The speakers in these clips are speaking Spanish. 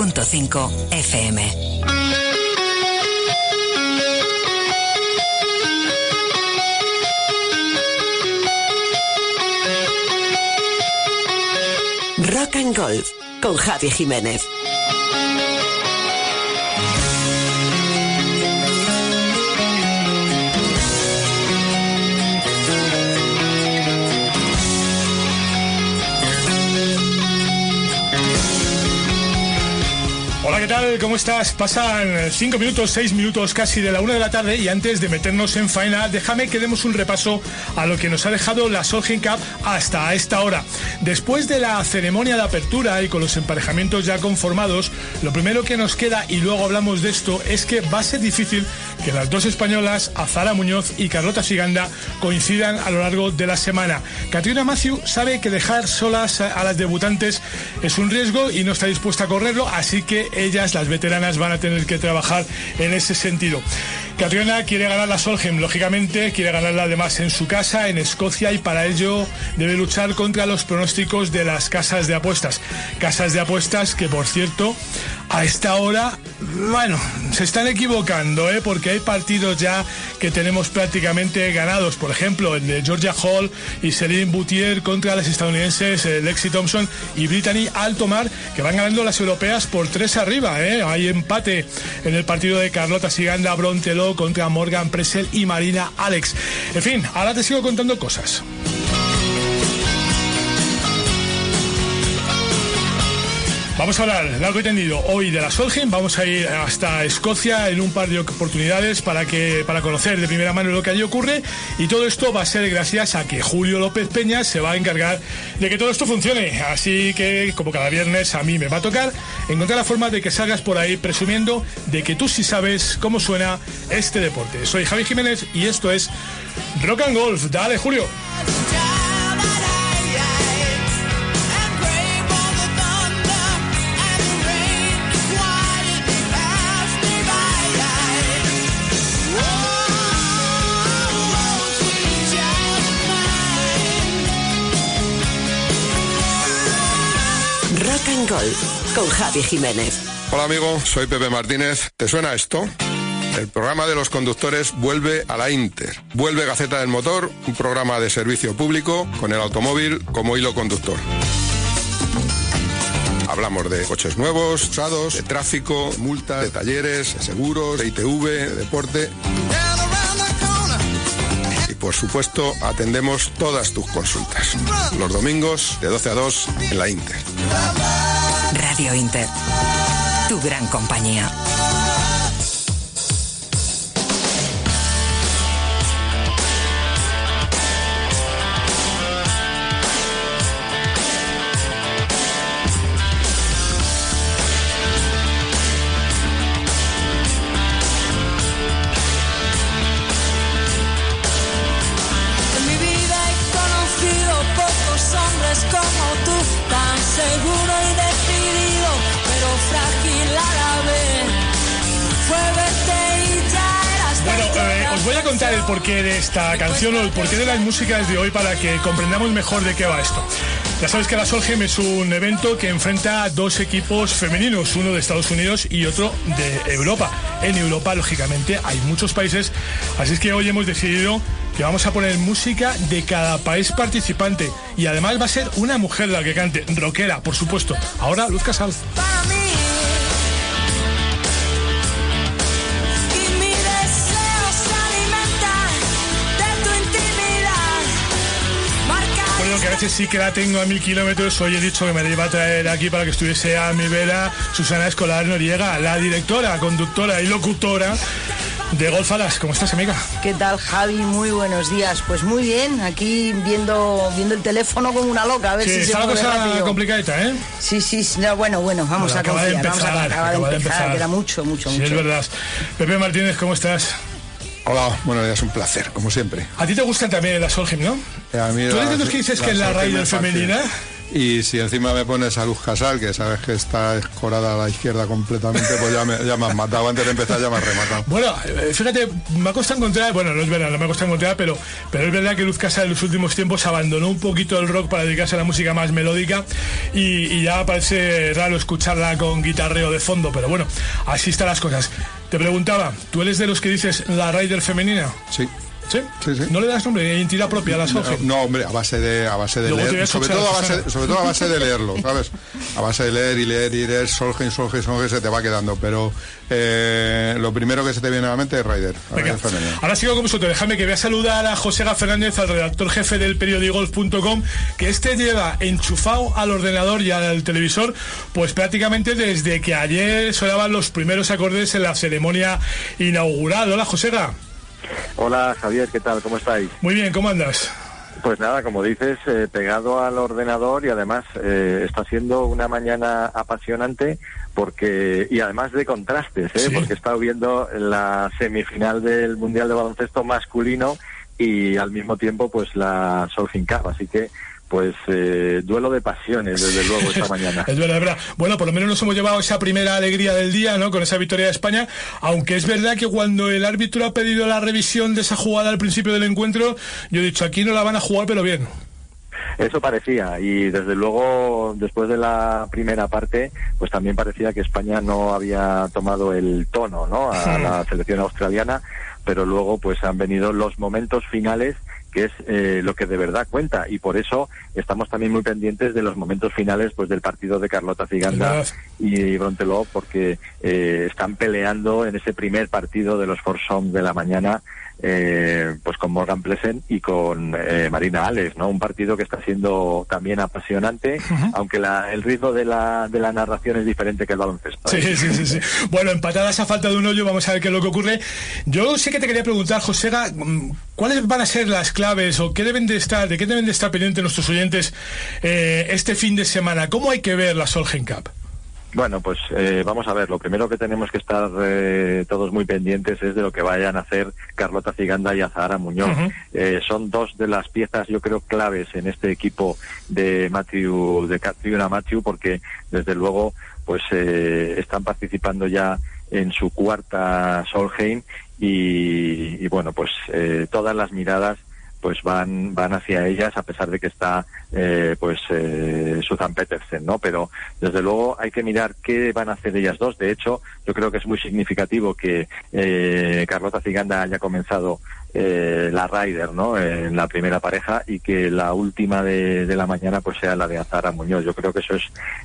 Punto 5 FM. Rock and Golf con Javi Jiménez. Hola, ¿qué tal? ¿Cómo estás? Pasan 5 minutos, 6 minutos casi de la 1 de la tarde y antes de meternos en faena, déjame que demos un repaso a lo que nos ha dejado la Solheim Cup hasta esta hora. Después de la ceremonia de apertura y con los emparejamientos ya conformados, lo primero que nos queda, y luego hablamos de esto, es que va a ser difícil que las dos españolas, Azara Muñoz y Carlota Siganda, coincidan a lo largo de la semana. Catriona Matthew sabe que dejar solas a las debutantes es un riesgo y no está dispuesta a correrlo, así que ellas, las veteranas, van a tener que trabajar en ese sentido. Catriona quiere ganar la Solheim, lógicamente, quiere ganarla además en su casa, en Escocia, y para ello debe luchar contra los pronósticos de las casas de apuestas. Casas de apuestas que, por cierto, a esta hora, bueno, se están equivocando, ¿eh? porque hay partidos ya que tenemos prácticamente ganados. Por ejemplo, el de Georgia Hall y Celine Boutier contra las estadounidenses eh, Lexi Thompson y Brittany Altomar, que van ganando las europeas por tres arriba. ¿eh? Hay empate en el partido de Carlota Siganda Brontelo contra Morgan Presel y Marina Alex. En fin, ahora te sigo contando cosas. Vamos a hablar largo y tendido hoy de la Solheim. Vamos a ir hasta Escocia en un par de oportunidades para que para conocer de primera mano lo que allí ocurre. Y todo esto va a ser gracias a que Julio López Peña se va a encargar de que todo esto funcione. Así que, como cada viernes, a mí me va a tocar encontrar la forma de que salgas por ahí presumiendo de que tú sí sabes cómo suena este deporte. Soy Javi Jiménez y esto es Rock and Golf. Dale, Julio. And con Javi Jiménez. Hola amigo, soy Pepe Martínez. ¿Te suena esto? El programa de los conductores vuelve a la Inter. Vuelve Gaceta del Motor, un programa de servicio público con el automóvil como hilo conductor. Hablamos de coches nuevos, usados, de tráfico, multas, de talleres, de seguros, de ITV, de deporte. Y por supuesto, atendemos todas tus consultas. Los domingos de 12 a 2 en la Inter. Inter. Tu gran compañía. Contar el porqué de esta canción o el porqué de las músicas de hoy para que comprendamos mejor de qué va esto. Ya sabes que la Solheim es un evento que enfrenta a dos equipos femeninos, uno de Estados Unidos y otro de Europa. En Europa, lógicamente, hay muchos países, así es que hoy hemos decidido que vamos a poner música de cada país participante y además va a ser una mujer la que cante, rockera, por supuesto. Ahora, Luz Casal. Que a veces sí que la tengo a mil kilómetros. Hoy he dicho que me la iba a traer aquí para que estuviese a mi vera Susana Escolar Noriega, la directora, conductora y locutora de Golf Alas. ¿Cómo estás, amiga? ¿Qué tal, Javi? Muy buenos días. Pues muy bien, aquí viendo viendo el teléfono como una loca, a ver Sí, si se está la mueve cosa complicadita, ¿eh? Sí, sí, sí, no, bueno, bueno, vamos Bueno, a confiar, vamos a empezar, acaba de acaba de empezar, empezar. queda mucho, mucho, Sí, mucho. es verdad. Pepe Martínez, ¿cómo estás? Hola, buenos días, un placer, como siempre. A ti te gustan también las Solheim, ¿no? A mí ¿Tú eres de los que dices que es la Raider femenina? Y si encima me pones a Luz Casal, que sabes que está escorada a la izquierda completamente, pues ya me, ya me has matado. Antes de empezar ya me has rematado. Bueno, eh, fíjate, me ha costado encontrar, bueno, no es verdad, no me ha costado encontrar, pero, pero es verdad que Luz Casa en los últimos tiempos abandonó un poquito el rock para dedicarse a la música más melódica y, y ya parece raro escucharla con guitarreo de fondo, pero bueno, así están las cosas. Te preguntaba, ¿tú eres de los que dices la Raider femenina? Sí. ¿Sí? Sí, sí. ¿No le das nombre, identidad propia a la Solheim? No, hombre, a base de, a base de Luego leer, sobre todo a base, Susana. sobre todo a base de leerlo, ¿sabes? A base de leer y leer y leer, Solheim, Solheim, Solheim, se te va quedando, pero eh, lo primero que se te viene a la mente es Raider, ahora sigo con vosotros. Déjame que voy a saludar a José Fernández, al redactor jefe del periodigolf.com, que este lleva enchufado al ordenador y al televisor, pues prácticamente desde que ayer sonaban los primeros acordes en la ceremonia inaugural. Hola, José Gá. Hola Javier, ¿qué tal? ¿Cómo estáis? Muy bien, ¿cómo andas? Pues nada, como dices, eh, pegado al ordenador y además eh, está siendo una mañana apasionante porque y además de contrastes, ¿eh? Sí. porque he estado viendo la semifinal del Mundial de Baloncesto masculino y al mismo tiempo pues la Solheim Cup, así que pues eh, duelo de pasiones desde luego esta mañana. Es verdad, es verdad. Bueno, por lo menos nos hemos llevado esa primera alegría del día, ¿no? Con esa victoria de España. Aunque es verdad que cuando el árbitro ha pedido la revisión de esa jugada al principio del encuentro, yo he dicho, aquí no la van a jugar, pero bien. Eso parecía y desde luego después de la primera parte pues también parecía que España no había tomado el tono ¿no? a la selección australiana pero luego pues han venido los momentos finales que es eh, lo que de verdad cuenta y por eso estamos también muy pendientes de los momentos finales pues del partido de Carlota Ciganda y Bronteló porque eh, están peleando en ese primer partido de los Forsong de la mañana eh, pues con Morgan Pleasant y con eh, Marina Alex, ¿no? Un partido que está siendo también apasionante, aunque la, el ritmo de la, de la narración es diferente que el baloncesto. Sí, sí, sí, sí. Bueno, empatadas a falta de un hoyo, vamos a ver qué es lo que ocurre. Yo sí que te quería preguntar, Josega, mm, ¿cuáles van a ser las claves o qué deben de estar, de qué deben de estar pendientes nuestros oyentes eh, este fin de semana? ¿Cómo hay que ver la Solheim Cup? Bueno, pues eh, vamos a ver, lo primero que tenemos que estar eh, todos muy pendientes es de lo que vayan a hacer Carlota Ciganda y Azahara Muñoz. Eh, son dos de las piezas, yo creo, claves en este equipo de Matthew, de Catriona Matthew, porque desde luego pues eh, están participando ya en su cuarta Solheim y, y, bueno, pues eh, todas las miradas pues van van hacia ellas a pesar de que está eh, pues eh, Susan Petersen no pero desde luego hay que mirar qué van a hacer ellas dos. De hecho yo creo que es muy significativo que eh, Carlota Ciganda haya comenzado eh, la Ryder no en la primera pareja y que la última de, de la mañana pues sea la de Azara Muñoz yo creo que eso es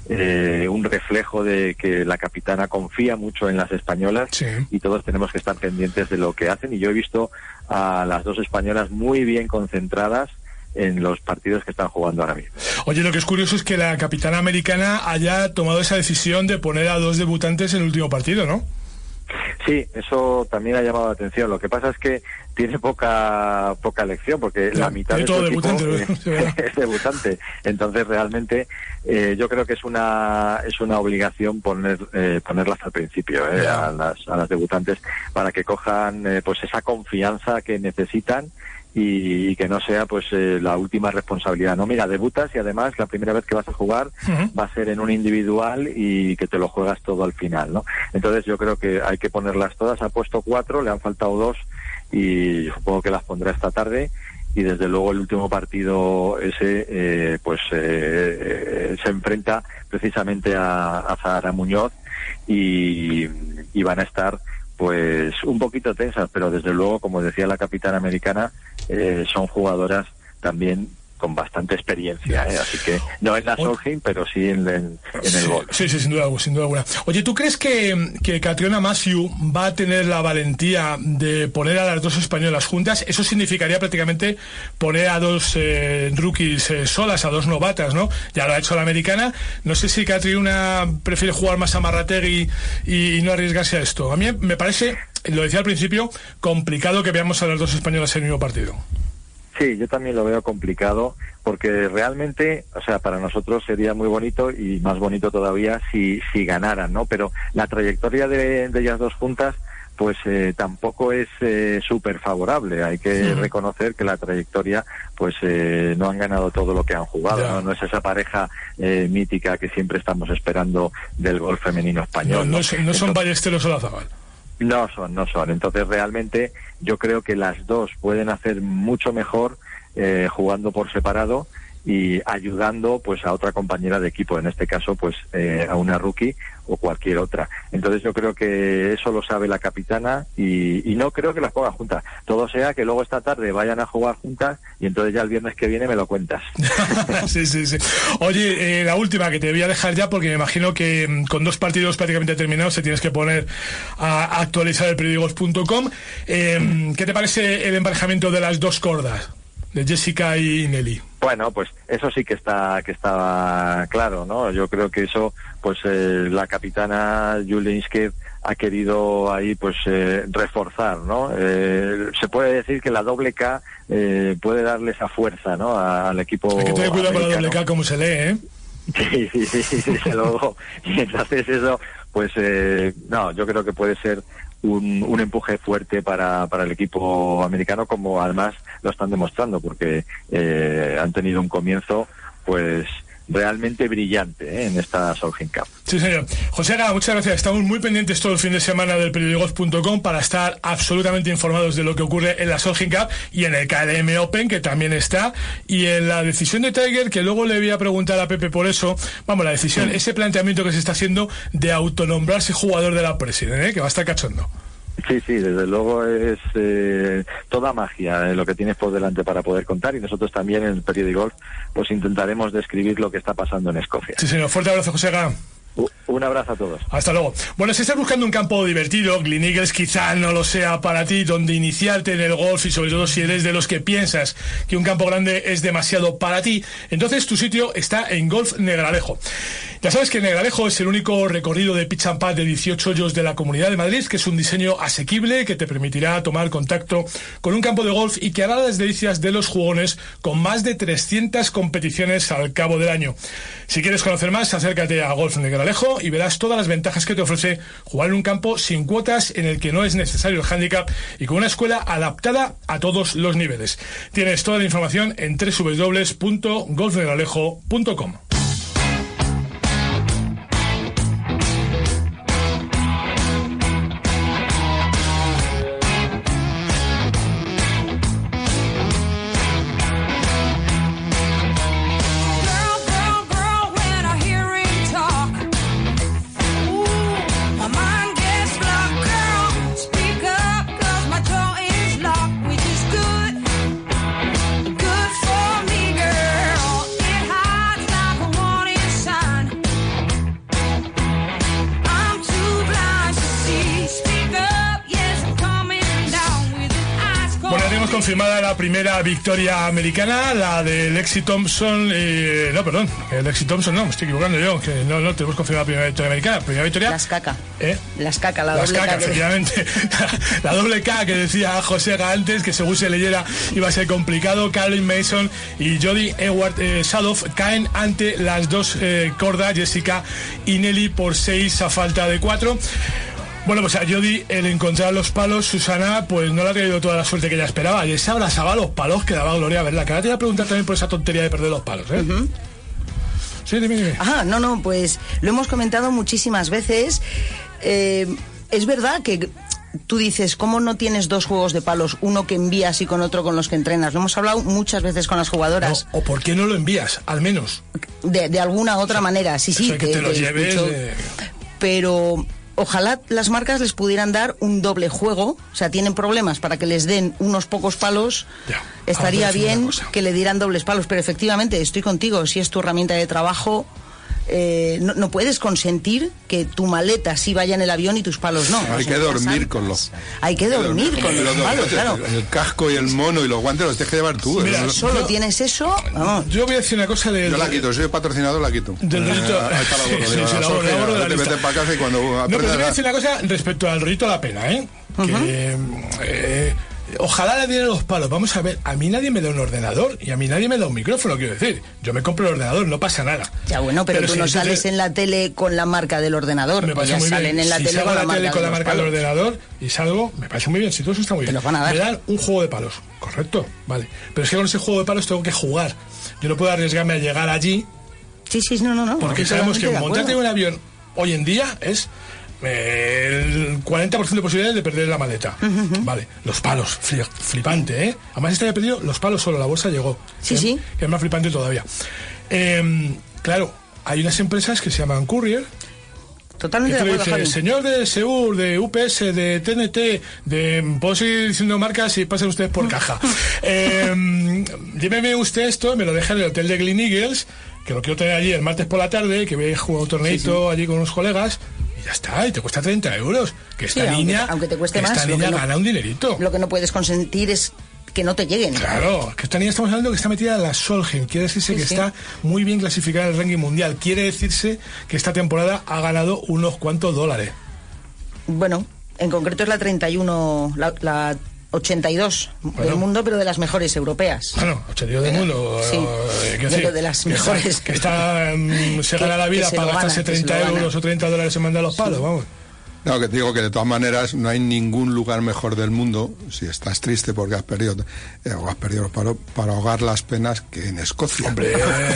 eh, un reflejo de que la capitana confía mucho en las españolas Sí. y todos tenemos que estar pendientes de lo que hacen y yo he visto a las dos españolas muy bien concentradas en los partidos que están jugando ahora mismo. Oye, lo que es curioso es que la capitana americana haya tomado esa decisión de poner a dos debutantes en el último partido, ¿no? Sí, eso también ha llamado la atención. Lo que pasa es que tiene poca poca elección porque Ya, la mitad de todo su equipo debutante, eh, ¿verdad? es debutante. Entonces realmente eh, yo creo que es una es una obligación poner eh, ponerlas al principio eh, a las a las debutantes para que cojan eh, pues esa confianza que necesitan y, y que no sea pues eh, la última responsabilidad. No, mira, debutas y además la primera vez que vas a jugar va a ser en un individual y que te lo juegas todo al final, ¿no? Entonces yo creo que hay que ponerlas todas. Ha puesto cuatro, le han faltado dos y supongo que las pondrá esta tarde. Y desde luego el último partido ese, eh, pues eh, eh, se enfrenta precisamente a, a Zahara Muñoz y, y van a estar pues un poquito tensas, pero desde luego, como decía la capitana americana, eh, son jugadoras también con bastante experiencia, ¿eh? así que no en la Solheim, pero sí en, en- en el gol. Sí, sí, sin duda, sin duda alguna. Oye, ¿tú crees que, que Catriona Matthew va a tener la valentía de poner a las dos españolas juntas? Eso significaría prácticamente poner a dos eh, rookies eh, solas, a dos novatas, ¿no? Ya lo ha hecho la americana. No sé si Catriona prefiere jugar más a Marrategui y, y no arriesgarse a esto. A mí me parece lo decía al principio, complicado que veamos a las dos españolas en el mismo partido. Sí, yo también lo veo complicado porque realmente, o sea, para nosotros sería muy bonito y más bonito todavía si, si ganaran, ¿no? Pero la trayectoria de, de ellas dos juntas pues eh, tampoco es eh, súper favorable. Hay que reconocer que la trayectoria, pues eh, no han ganado todo lo que han jugado. ¿no? No es esa pareja eh, mítica que siempre estamos esperando del golf femenino No, español. no ¿no? son, no son Entonces- Ballesteros o Lazabal. No son, no son. Entonces realmente yo creo que las dos pueden hacer mucho mejor eh, jugando por separado y ayudando pues a otra compañera de equipo, en este caso pues eh, a una rookie o cualquier otra. Entonces yo creo que eso lo sabe la capitana y, y no creo que las pongan juntas. Todo sea que luego esta tarde vayan a jugar juntas y entonces ya el viernes que viene me lo cuentas. sí, sí, sí. Oye, eh, la última que te voy a dejar ya porque me imagino que mm, con dos partidos prácticamente terminados te tienes que poner a actualizar el periódicos.com. Eh, ¿Qué te parece el emparejamiento de las dos cordas? De Jessica y Nelly. Bueno, pues eso sí que está que estaba claro, ¿no? Yo creo que eso, pues eh, la capitana Julie Insked ha querido ahí, pues eh, reforzar, ¿no? Eh, se puede decir que la doble K eh, puede darle esa fuerza, ¿no? Al equipo. Hay que tener cuidado con la doble. K como se lee, ¿eh? Sí, sí, sí, sí, desde luego. Y entonces eso, pues eh, no, yo creo que puede ser un, un empuje fuerte para, para el equipo americano, como además lo están demostrando, porque eh, han tenido un comienzo, pues realmente brillante ¿eh? en esta Solheim Cup. Sí, señor. José Gá, muchas gracias. Estamos muy pendientes todo el fin de semana del periódicos.com para estar absolutamente informados de lo que ocurre en la Solheim Cup y en el KLM Open, que también está, y en la decisión de Tiger, que luego le voy a preguntar a Pepe por eso. Vamos, la decisión, ese planteamiento que se está haciendo de autonombrarse jugador de la President, ¿eh? que va a estar cachondo. Sí, sí, desde luego es eh, toda magia eh, lo que tienes por delante para poder contar y nosotros también en el periódico Golf pues intentaremos describir lo que está pasando en Escocia. Sí, señor. Fuerte abrazo, José Gá. Un abrazo a todos. Hasta luego. Bueno, si estás buscando un campo divertido, Glen Eagles quizá no lo sea para ti, donde iniciarte en el golf y sobre todo si eres de los que piensas que un campo grande es demasiado para ti, entonces tu sitio está en Golf Negralejo. Ya sabes que Negralejo es el único recorrido de pitch and pad de 18 hoyos de la Comunidad de Madrid, que es un diseño asequible que te permitirá tomar contacto con un campo de golf y que hará las delicias de los jugones con más de 300 competiciones al cabo del año. Si quieres conocer más, acércate a Golf Negralejo y verás todas las ventajas que te ofrece jugar en un campo sin cuotas en el que no es necesario el handicap y con una escuela adaptada a todos los niveles. Tienes toda la información en www.golfnegralejo.com. primera victoria americana, la de Lexi Thompson. eh, no, perdón, eh, Lexi Thompson no, me estoy equivocando yo. Que no, no, tenemos confirmada la primera victoria americana. Primera victoria. Las caca. ¿Eh? Las caca, la Las doble caca, K efectivamente. la doble K que decía José antes, que según se leyera iba a ser complicado. Carolyn Mason y Jody Edward eh, Sadoff caen ante las dos eh, cordas, Jessica y Nelly, por seis a falta de cuatro. Bueno, pues a Jody el encontrar los palos, Susana, pues no le ha traído toda la suerte que ella esperaba. Y esa abrazaba los palos que daba gloria verla. Que ahora te voy a preguntar también por esa tontería de perder los palos, ¿eh? Sí, dime, dime. Ajá, no, no, pues lo hemos comentado muchísimas veces. Eh, es verdad que tú dices, ¿cómo no tienes dos juegos de palos? Uno que envías y con otro con los que entrenas. Lo hemos hablado muchas veces con las jugadoras. No, ¿O por qué no lo envías? Al menos. De, de alguna otra manera, sí, sí. Que te lo lleves, escucho. eh. Pero ojalá las marcas les pudieran dar un doble juego. O sea, tienen problemas para que les den unos pocos palos. Ya, Estaría bien que le dieran dobles palos. Pero efectivamente, estoy contigo. Si es tu herramienta de trabajo. Eh, no, no puedes consentir que tu maleta sí vaya en el avión y tus palos no. Hay que dormir con los. Hay que dormir con Los palos, claro. El casco y el mono y los guantes los tienes que llevar tú. Mira, Eso- Solo Yo- tienes eso, vamos. Yo voy a decir una cosa de. yo la quito, soy patrocinador, la quito. Del rollito. Eh, cuando No, pero te aprendas voy a decir una cosa respecto al rollito a la pena, ¿eh? que eh, ojalá le dieran los palos. Vamos a ver, a mí nadie me da un ordenador y a mí nadie me da un micrófono, quiero decir. Yo me compro el ordenador, no pasa nada. Ya bueno, pero, tú si no sales en la tele con la marca del ordenador. Me parece ya muy salen bien. en la si tele salgo con a la la tele con la marca del ordenador y salgo, me parece muy bien. Si todo eso está muy Te bien. los van a dar. Me dan un juego de palos, correcto, vale. Pero es que con ese juego de palos tengo que jugar. Yo no puedo arriesgarme a llegar allí Sí, sí, no, no, no. porque sabemos que montarte en un avión hoy en día es el 40% de posibilidades de perder la maleta. Vale, los palos, fli- flipante, ¿eh? Además, este había pedido los palos solo, la bolsa llegó. Sí, sí. Que es más flipante todavía. Eh, claro, hay unas empresas que se llaman Courier, Totalmente de acuerdo, Javi. señor de Seur, de UPS, de TNT, de... Puedo seguir diciendo marcas y pasen ustedes por caja. eh, lléveme usted esto, me lo deja en el hotel de Glen Eagles, que lo quiero tener allí el martes por la tarde, que voy a jugar un torneito allí con unos colegas, ya está, y te cuesta 30 euros. Que esta Sí, aunque- niña, aunque te cueste que esta más, lo niña que no- gana un dinerito. Lo que no puedes consentir es que no te lleguen. Claro, que esta niña estamos hablando que está metida en la Solheim. Quiere decirse Sí, que sí. está muy bien clasificada en el ranking mundial. Quiere decirse que esta temporada ha ganado unos cuantos dólares. Bueno, en concreto es la 31, la, la 82 del Bueno. mundo, pero de las mejores europeas. Bueno, 82 del mundo. Sí, eh, quiero de decir, lo de las que mejores. Está, que está, se Que- gana la que vida para gastarse que se 30 lo gana. euros o 30 dólares en mandar los palos, vamos. No, que te digo que de todas maneras no hay ningún lugar mejor del mundo, si estás triste porque has perdido, eh, o has perdido los palos, para ahogar las penas que en Escocia. Hombre,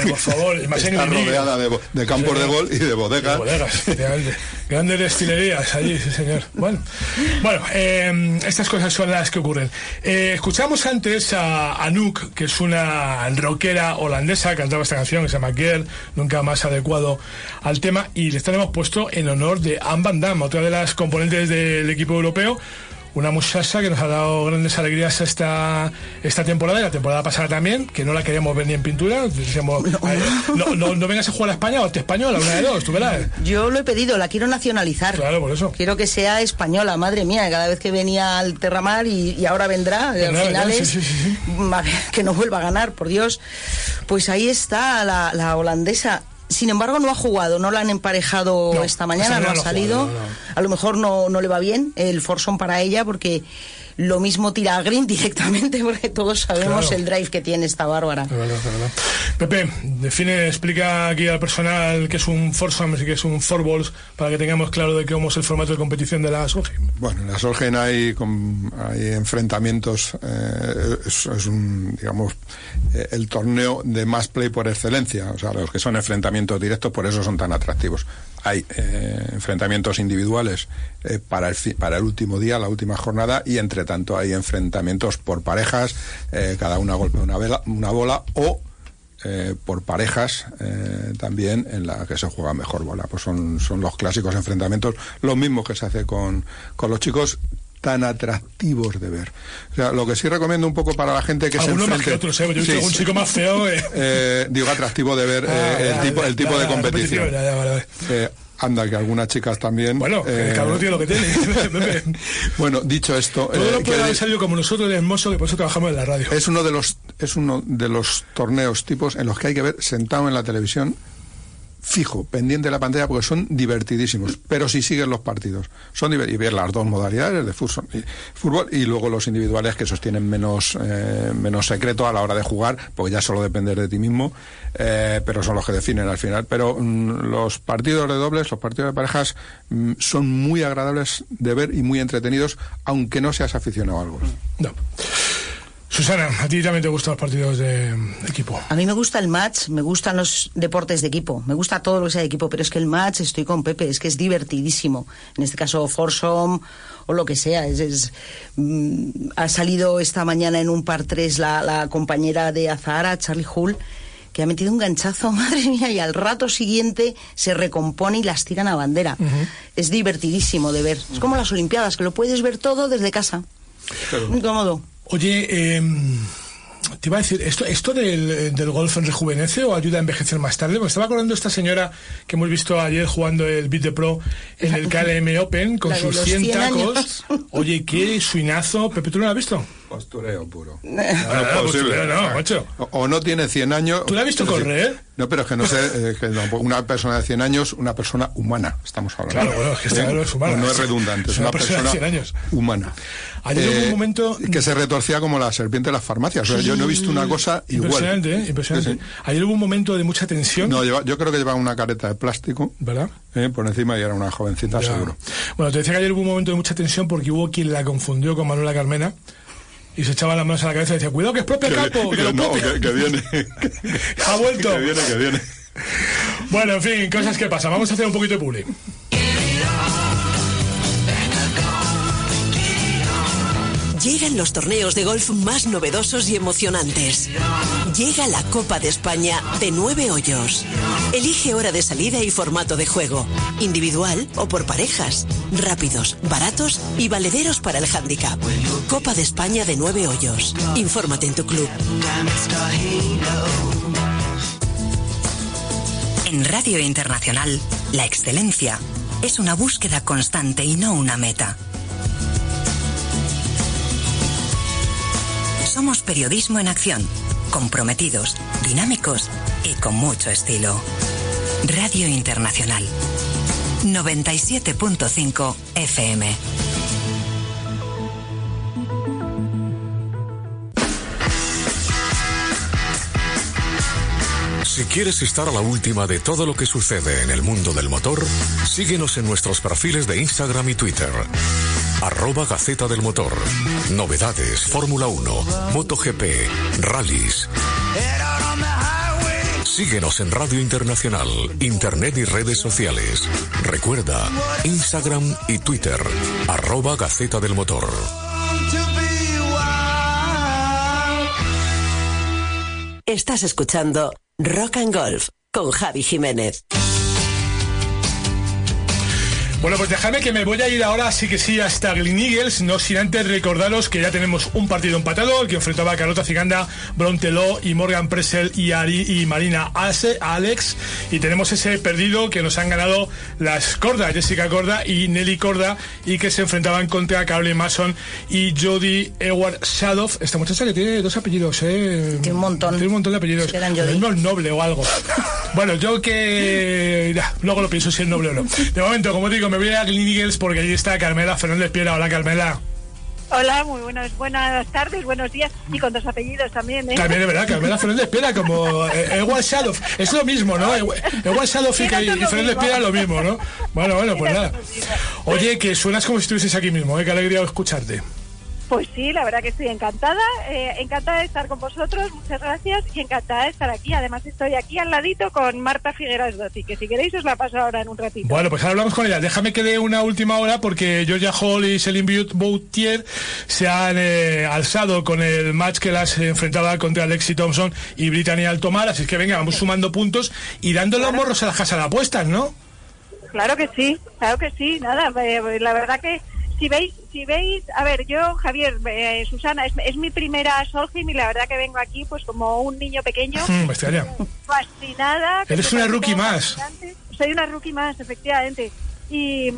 por favor, más en rodeada de, de campos de gol y de bodegas. De bodegas, efectivamente. Grandes destilerías allí, sí, señor. Bueno, bueno eh, estas cosas son las que ocurren. Eh, escuchamos antes a Anouk, que es una rockera holandesa, cantaba esta canción que se llama Girl, nunca más adecuado al tema, y le tenemos puesto en honor de Anne Van Damme, otra de las componentes del equipo europeo. Una muchacha que nos ha dado grandes alegrías esta, esta temporada y la temporada pasada también, que no la queríamos ver ni en pintura. Decíamos, "Ay, no, no, no vengas a jugar a España o a española, una de dos, tú verás. Yo lo he pedido, la quiero nacionalizar. Claro, por eso. Quiero que sea española, madre mía, cada vez que venía al Terramar y, y ahora vendrá, al final vendrá, es sí, sí, sí. a ver, que no vuelva a ganar, por Dios. Pues ahí está la, la holandesa. Sin embargo, no ha jugado, no la han emparejado No, esta mañana, no ha salido. jugado, no, no. A lo mejor no, no le va bien el Forson para ella, porque lo mismo tira a Green directamente, porque todos sabemos Claro. el drive que tiene esta bárbara. De verdad, de verdad. Pepe, define, explica aquí al personal que es un foursome y que es un fourballs para que tengamos claro de cómo es el formato de competición de la Solheim. Bueno, en la Solgen hay, hay enfrentamientos, eh, es, es un, digamos, eh, el torneo de más play por excelencia. O sea, los que son enfrentamientos directos, por eso son tan atractivos. Hay eh, enfrentamientos individuales eh, para, el, fi- para el último día, la última jornada, y entre tanto hay enfrentamientos por parejas, eh, cada una golpea una, una bola o eh, por parejas eh, también en la que se juega mejor bola. Pues son, son los clásicos enfrentamientos, los mismos que se hace con, con los chicos tan atractivos de ver. O sea, lo que sí recomiendo un poco para la gente que Algunos se más enfrente... que otros, ¿eh? Yo he visto Sí, algún chico más feo. eh. Eh, digo atractivo de ver eh, Ah, el ya, tipo, el ya, tipo ya, de competición. Eh, anda, que algunas chicas también... Bueno, eh, cada uno tiene lo que tiene. Bueno, dicho esto... Todo eh, lo puede que- haber salido como nosotros de hermoso, que por eso trabajamos en la radio. es uno de los es uno de los torneos tipos en los que hay que ver sentado en la televisión fijo, pendiente de la pantalla, porque son divertidísimos. Pero si siguen los partidos, son y ver las dos modalidades de fútbol y, fútbol y luego los individuales que sostienen menos eh, menos secreto a la hora de jugar, porque ya solo depender de ti mismo, eh, pero son los que definen al final. Pero mm, los partidos de dobles, los partidos de parejas, mm, son muy agradables de ver y muy entretenidos, aunque no seas aficionado al golf. No. Susana, a ti también te gustan los partidos de equipo. A mí me gusta el match, me gustan los deportes de equipo, me gusta todo lo que sea de equipo, pero es que el match estoy con Pepe, es que es divertidísimo. En este caso, Forsom o lo que sea. Es, es, mm, ha salido esta mañana en un par 3 la, la compañera de Azahara, Charlie Hull, que ha metido un ganchazo, madre mía, y al rato siguiente se recompone y las tiran a bandera. Es divertidísimo de ver. Es como las Olimpiadas, que lo puedes ver todo desde casa. Muy cómodo. Oye, eh, te iba a decir, ¿esto, esto del, del golf rejuvenece o ayuda a envejecer más tarde? Me estaba acordando de esta señora que hemos visto ayer jugando el Beat the Pro en el KLM Open con sus los 100 100 tacos. Oye, qué suinazo. Pepe, ¿tú no lo has visto? Postureo puro. Ah, postureo no, macho. O, o no tiene 100 años. ¿Tú la has visto es decir, correr? No, pero es que no sé, eh, que no, una persona de 100 años, una persona humana, estamos hablando. Claro, bueno, es que esta ¿Eh? no es humana. No, no es redundante, es una, persona, de 100 años. humana. Ayer hubo un momento- Que se retorcía como la serpiente de las farmacias. O sea, yo no he visto una cosa igual. Impresionante, ¿eh? Impresionante. Sí, sí. Ayer hubo un momento de mucha tensión. No, lleva- yo creo que llevaba una careta de plástico ¿Verdad? eh, por encima y era una jovencita, Ya. seguro. Bueno, te decía que ayer hubo un momento de mucha tensión porque hubo quien la confundió con Manuela Carmena y se echaba las manos a la cabeza y decía, cuidado que es propio capo, que, que lo no, propio". que, que viene. Ha vuelto. Que viene, que viene. Bueno, en fin, cosas que pasan. Vamos a hacer un poquito de publi. Llegan los torneos de golf más novedosos y emocionantes. Llega la Copa de España de nueve hoyos. Elige hora de salida y formato de juego. Individual o por parejas. Rápidos, baratos y valederos para el handicap. Copa de España de nueve hoyos. Infórmate en tu club. En Radio Internacional, la excelencia es una búsqueda constante y no una meta. Periodismo en acción, comprometidos, dinámicos y con mucho estilo. Radio Internacional. 97.5 FM. Si quieres estar a la última de todo lo que sucede en el mundo del motor, síguenos en nuestros perfiles de Instagram y Twitter. Arroba Gaceta del Motor. Novedades, Fórmula 1, MotoGP, rallies. Síguenos en Radio Internacional, Internet y redes sociales. Recuerda, Instagram y Twitter. Arroba Gaceta del Motor. Estás escuchando Rock and Golf con Javi Jiménez. Bueno, pues dejadme que me voy a ir ahora, sí que sí, hasta Green Eagles, no sin antes recordaros que ya tenemos un partido empatado, el que enfrentaba a Carlota Ciganda, Bronteló y Morgan Pressel y, Ari, y Marina Ase, Alex, y tenemos ese perdido que nos han ganado las Corda, Jessica Corda y Nelly Corda, y que se enfrentaban contra Caroline Mason y Jodie Edward Shadow, esta muchacha que tiene dos apellidos, ¿eh? Tiene un montón. Tiene un montón de apellidos. Eran mismo es noble o algo. Bueno, yo que... luego lo pienso si es noble o no. De momento, como digo, me voy a Green Eagles porque allí está Carmela Fernández Piedra. Hola, Carmela. Hola, muy buenas, buenas tardes, buenos días y con dos apellidos también, ¿eh? También de verdad, Carmela Fernández Piedra como eh, Edward Shadow. Es lo mismo, ¿no? Edward Shadow y, y Fernández. Piedra lo mismo, ¿no? Bueno, bueno, pues nada. Oye, que suenas como si estuvieses aquí mismo, ¿eh? Qué alegría escucharte. Pues sí, la verdad que estoy encantada, eh, encantada de estar con vosotros, muchas gracias y encantada de estar aquí. Además estoy aquí al ladito con Marta Figueras Dotti, que si queréis os la paso ahora en un ratito. Bueno, pues ahora hablamos con ella. Déjame que dé una última hora porque Georgia Hall y Celine Boutier se han eh, alzado con el match que las enfrentaba contra Alexi Thompson y Brittany Altomar. Así que venga, vamos sumando puntos y dando los morros a las casas de apuestas, ¿no? Claro que sí, claro que sí, nada, eh, la verdad que si veis, si veis, a ver, yo, Javier, eh, Susana, es, es mi primera Solheim y la verdad que vengo aquí pues como un niño pequeño, Mm, extraña. fascinada. Eres una rookie más. fascinante. Soy una rookie más, efectivamente. Y,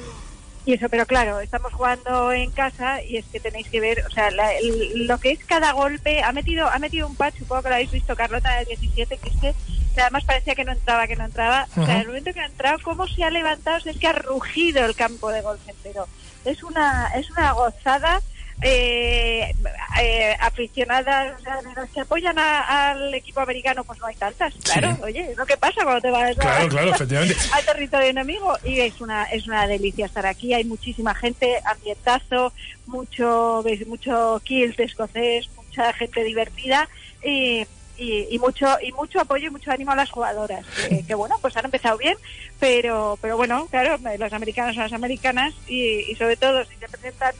y eso, pero claro, estamos jugando en casa y es que tenéis que ver, o sea, la- el- lo que es cada golpe, ha metido ha metido un patch, supongo que lo habéis visto, Carlota, del 17, que es que, además parecía que no entraba, que no entraba. O sea, Ajá. el momento que ha entrado, cómo se ha levantado, o sea, es que ha rugido el campo de golf entero. Es una, es una gozada. Eh, eh, aficionadas o sea, de las que apoyan a- al equipo americano pues no hay tantas claro Sí. oye es lo que pasa cuando te vas a- Claro, claro, efectivamente. al territorio enemigo y es una es una delicia estar aquí hay muchísima gente ambientazo mucho mucho kilt escocés mucha gente divertida y, y, y mucho y mucho apoyo y mucho ánimo a las jugadoras que, que, bueno pues han empezado bien pero pero bueno claro las americanas son las americanas y, y sobre todo si te presentan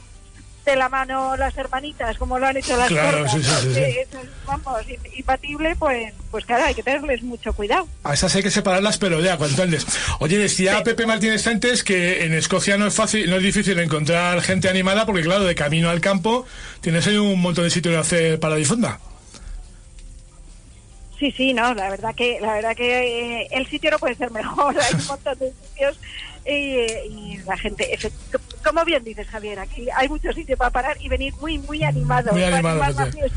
de la mano las hermanitas como lo han hecho las Claro, sí, sí, sí, eso es, vamos im- imbatible pues pues claro hay que tenerles mucho cuidado A esas hay que separarlas, pero ya, cuanto antes. Oye, decía Pepe Martínez antes que en Escocia no es fácil, no es difícil encontrar gente animada, porque claro, de camino al campo tienes ahí un montón de sitios de hacer para difonda. Sí, sí, no, la verdad que la verdad que eh, el sitio no puede ser mejor, hay un montón de sitios y, y la gente, como bien dices, Javier, aquí hay mucho sitio para parar y venir muy, muy animado. Muy para animado, animar pues.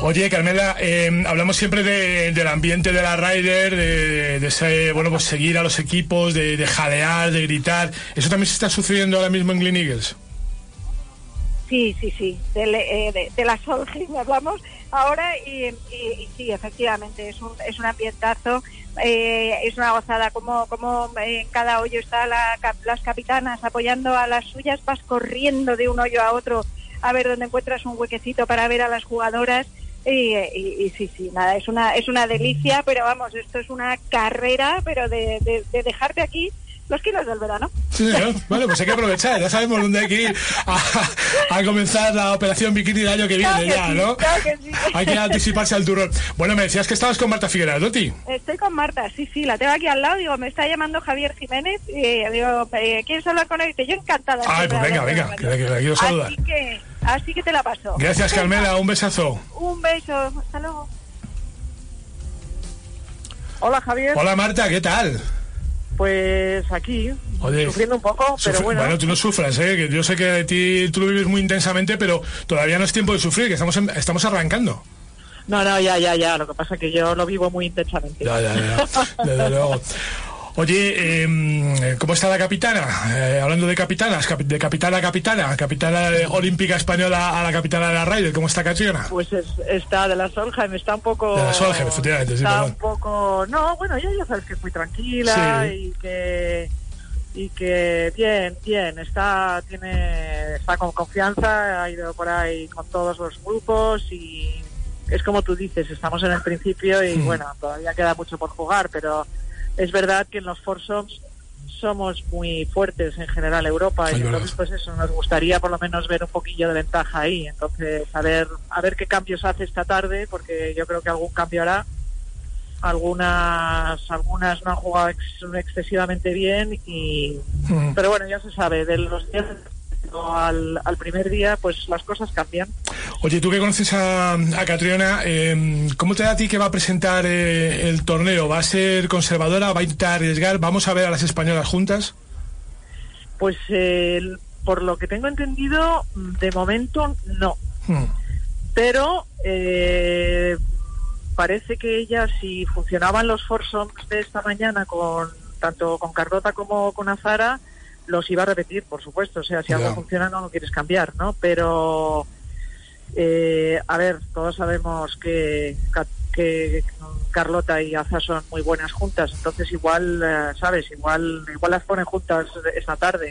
Oye, Carmela, eh, hablamos siempre de- del ambiente de la Ryder, de, de ese, bueno, pues seguir a los equipos, de, de jalear, de gritar. ¿Eso también se está sucediendo ahora mismo en Glen Eagles? Sí, sí, sí, del, eh, de, de la Solheim ahora y, sí, efectivamente, es un, es un ambientazo, eh, es una gozada, como, como en cada hoyo está la, las capitanas apoyando a las suyas, vas corriendo de un hoyo a otro a ver dónde encuentras un huequecito para ver a las jugadoras y, y- sí, sí, nada, es una, es una delicia, pero vamos, esto es una carrera, pero de, de, de dejarte aquí los kilos del verano. Sí, señor. Bueno, pues hay que aprovechar. Ya sabemos dónde hay que ir a, a comenzar la operación bikini del año que viene Claro que ya, sí, ¿no? claro que sí. Hay que anticiparse al turrón. Bueno, me decías que estabas con Marta Figueras, Doti. Estoy con Marta, sí, sí, la tengo aquí al lado. Digo, me está llamando Javier Jiménez. Y digo, eh, ¿quieres hablar con él? Y dice, yo encantada. Ay, pues venga, venga, que, la quiero saludar. Así que, así que te la paso. Gracias, Carmela. Un besazo. Un beso. Hasta luego. Hola Javier, Hola, Marta, ¿qué tal? Pues aquí, Oye, sufriendo un poco, pero Sufre- bueno. tú no sufras, ¿eh? que yo sé que de ti tú lo vives muy intensamente, pero todavía no es tiempo de sufrir, que estamos, en- estamos arrancando. No, no, ya, ya, ya. Lo que pasa es que yo lo vivo muy intensamente. Ya, ya, ya. Desde luego. Oye, eh, ¿cómo está la capitana? Eh, hablando de capitanas, capi- de capitana a capitana, capitana olímpica española a la capitana de la Ryder, ¿cómo está Catriona? Pues es- está de la Solheim, está un poco... De la Solheim, efectivamente, sí, Está un poco... No, bueno, ya sabes que es muy tranquila Sí. y que... Y que bien, bien, está, tiene, está con confianza, ha ido por ahí con todos los grupos y es como tú dices, estamos en el principio y Hmm. bueno, todavía queda mucho por jugar, pero es verdad que en los foursomes somos muy fuertes en general Europa y Es entonces pues eso nos gustaría por lo menos ver un poquillo de ventaja ahí. Entonces a ver a ver qué cambios hace esta tarde porque yo creo que algún cambio hará. Algunas algunas no han jugado ex- excesivamente bien y Mm. pero bueno ya se sabe de los al, al primer día pues las cosas cambian Oye, tú que conoces a, a Catriona, eh, ¿cómo te da a ti que va a presentar eh, el torneo? ¿Va a ser conservadora? ¿Va a intentar arriesgar? ¿Vamos a ver a las españolas juntas? pues eh, por lo que tengo entendido de momento no Hmm. pero eh, parece que ella si funcionaban los foursomes de esta mañana con tanto con Carlota como con Azara los iba a repetir por supuesto. O sea si Ya. algo funciona no lo quieres cambiar no pero eh, a ver todos sabemos que que Carlota y Azar son muy buenas juntas. Entonces igual eh, sabes igual igual las ponen juntas esta tarde.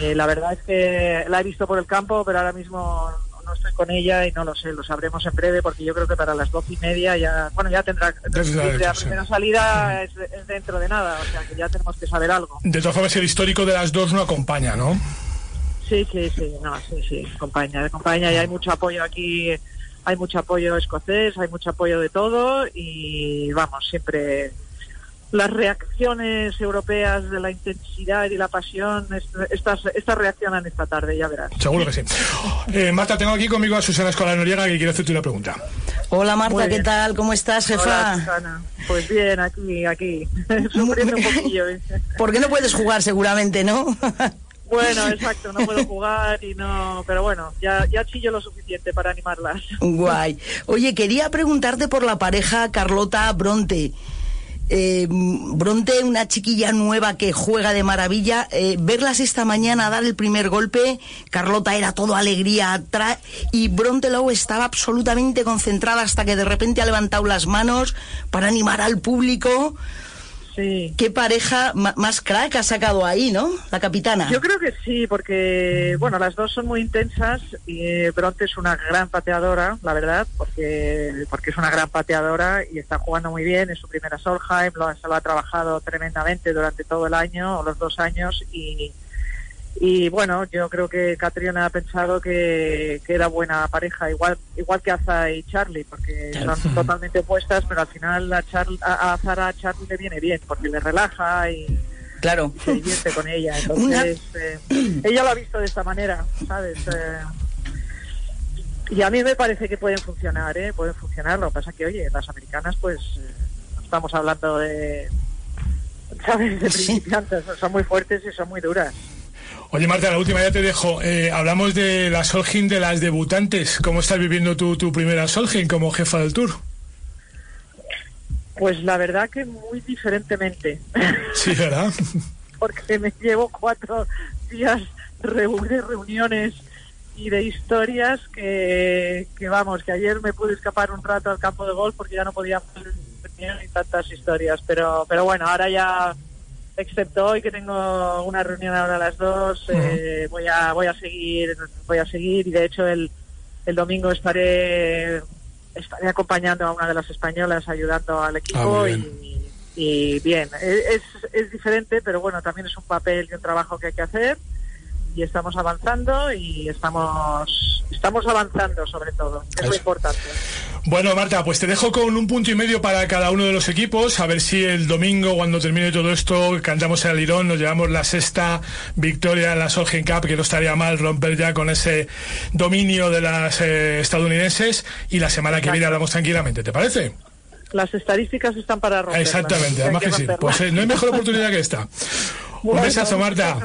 Eh, la verdad es que la he visto por el campo, pero ahora mismo no estoy con ella y no lo sé, lo sabremos en breve porque yo creo que para las doce y media ya, bueno, ya tendrá, la primera salida es, es dentro de nada, o sea que ya tenemos que saber algo. De todas formas, el histórico de las dos no acompaña, ¿no? Sí, sí, sí, no, sí, sí, acompaña, acompaña y hay mucho apoyo aquí, hay mucho apoyo escocés, hay mucho apoyo de todo y vamos, siempre las reacciones europeas de la intensidad y la pasión, est- estas, estas reaccionan esta tarde, ya verás. Seguro que sí. Eh, Marta, tengo aquí conmigo a Susana Escolar Noriega que quiere hacerte una pregunta. Hola Marta, ¿qué tal? ¿Cómo estás, jefa? Hola, Susana. Pues bien, aquí, aquí, sufriendo un poquillo. ¿eh? Porque no puedes jugar seguramente, ¿no? Bueno, exacto, no puedo jugar y no, pero bueno, ya, ya chillo lo suficiente para animarlas. Guay. Oye, quería preguntarte por la pareja Carlota Bronte. Eh, Bronte, una chiquilla nueva que juega de maravilla. Eh, verlas esta mañana dar el primer golpe, Carlota era todo alegría atrás y Bronte Lowe estaba absolutamente concentrada hasta que de repente ha levantado las manos para animar al público. Sí. Qué pareja más crack ha sacado ahí, ¿no? La capitana. Yo creo que sí, porque bueno, las dos son muy intensas y eh, Bronte es una gran pateadora, la verdad, porque porque es una gran pateadora y está jugando muy bien, es su primera Solheim, lo, se lo ha trabajado tremendamente durante todo el año o los dos años y y bueno, yo creo que Catriona ha pensado que, que era buena pareja, igual igual que Aza y Charlie, porque son totalmente opuestas, pero al final a, Char, a, a Zara a Charlie le viene bien, porque le relaja y, Claro. se divierte con ella. Entonces, eh, ella lo ha visto de esta manera, ¿sabes? Eh, y a mí me parece que pueden funcionar, ¿eh? Pueden funcionar. Lo que pasa que, oye, las americanas, pues, eh, estamos hablando de, ¿sabes? De Sí. principiantes. Son muy fuertes y son muy duras. Oye, Marta, la última ya te dejo. Eh, hablamos de la Solheim de las debutantes. ¿Cómo estás viviendo tú tu primera Solheim como jefa del Tour? Pues la verdad que muy diferentemente. Sí, ¿verdad? Porque me llevo cuatro días de reuniones y de historias que, que, vamos, que ayer me pude escapar un rato al campo de golf porque ya no podía hacer tantas historias. Pero, pero bueno, ahora ya, excepto hoy que tengo una reunión ahora a las dos, eh, voy a voy a seguir voy a seguir y de hecho el, el domingo estaré estaré acompañando a una de las españolas ayudando al equipo muy y, y bien es, es diferente pero bueno también es un papel y un trabajo que hay que hacer y estamos avanzando y estamos estamos avanzando sobre todo es lo Eso. importante Bueno, Marta, pues te dejo con un punto y medio para cada uno de los equipos. A ver si el domingo, cuando termine todo esto, cantamos el Irón, nos llevamos la sexta victoria en la Solheim Cup, que no estaría mal romper ya con ese dominio de las eh, estadounidenses. Y la semana que viene hablamos tranquilamente, ¿te parece? las estadísticas están para romperlas. Exactamente, además que sí. Pues eh, no hay mejor oportunidad que esta. Un besazo, Marta.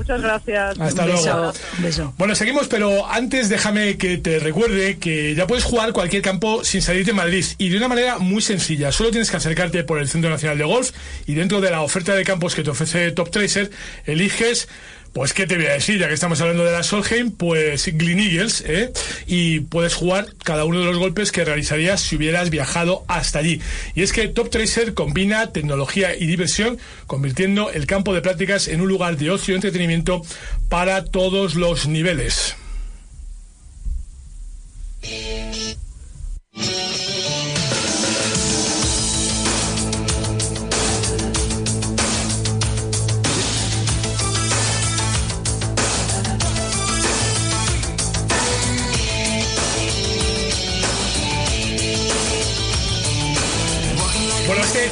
Muchas gracias Hasta Un luego. beso. Beso. Bueno, seguimos, pero antes déjame que te recuerde que ya puedes jugar cualquier campo sin salir de Madrid y de una manera muy sencilla. Solo tienes que acercarte por el Centro Nacional de Golf y dentro de la oferta de campos que te ofrece Top Tracer, eliges. Pues, ¿qué te voy a decir? Ya que estamos hablando de la Solheim, pues Glen Eagles, ¿eh? Y puedes jugar cada uno de los golpes que realizarías si hubieras viajado hasta allí. Y es que Top Tracer combina tecnología y diversión, convirtiendo el campo de prácticas en un lugar de ocio y entretenimiento para todos los niveles.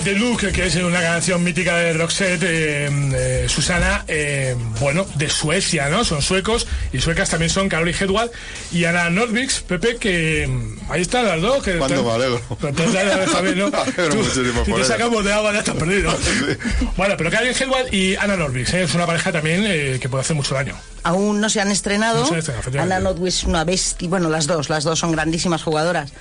The Look, que es una canción mítica de Roxette, eh, eh, Susana, eh, bueno, de Suecia, ¿no? Son suecos y suecas también son Caroline Hedwald y Ana Nordviks, Pepe, que mm, ahí están las dos. Que Cuánto me alegro. Si te sacamos de agua ya estás perdido. Bueno, pero Caroline Hedwald y Ana Nordviks, ¿eh? es una pareja también eh, que puede hacer mucho daño. Aún no se han estrenado. No se han estrenado. Ana Notwis es una bestia. Bueno, las dos, las dos son grandísimas jugadoras.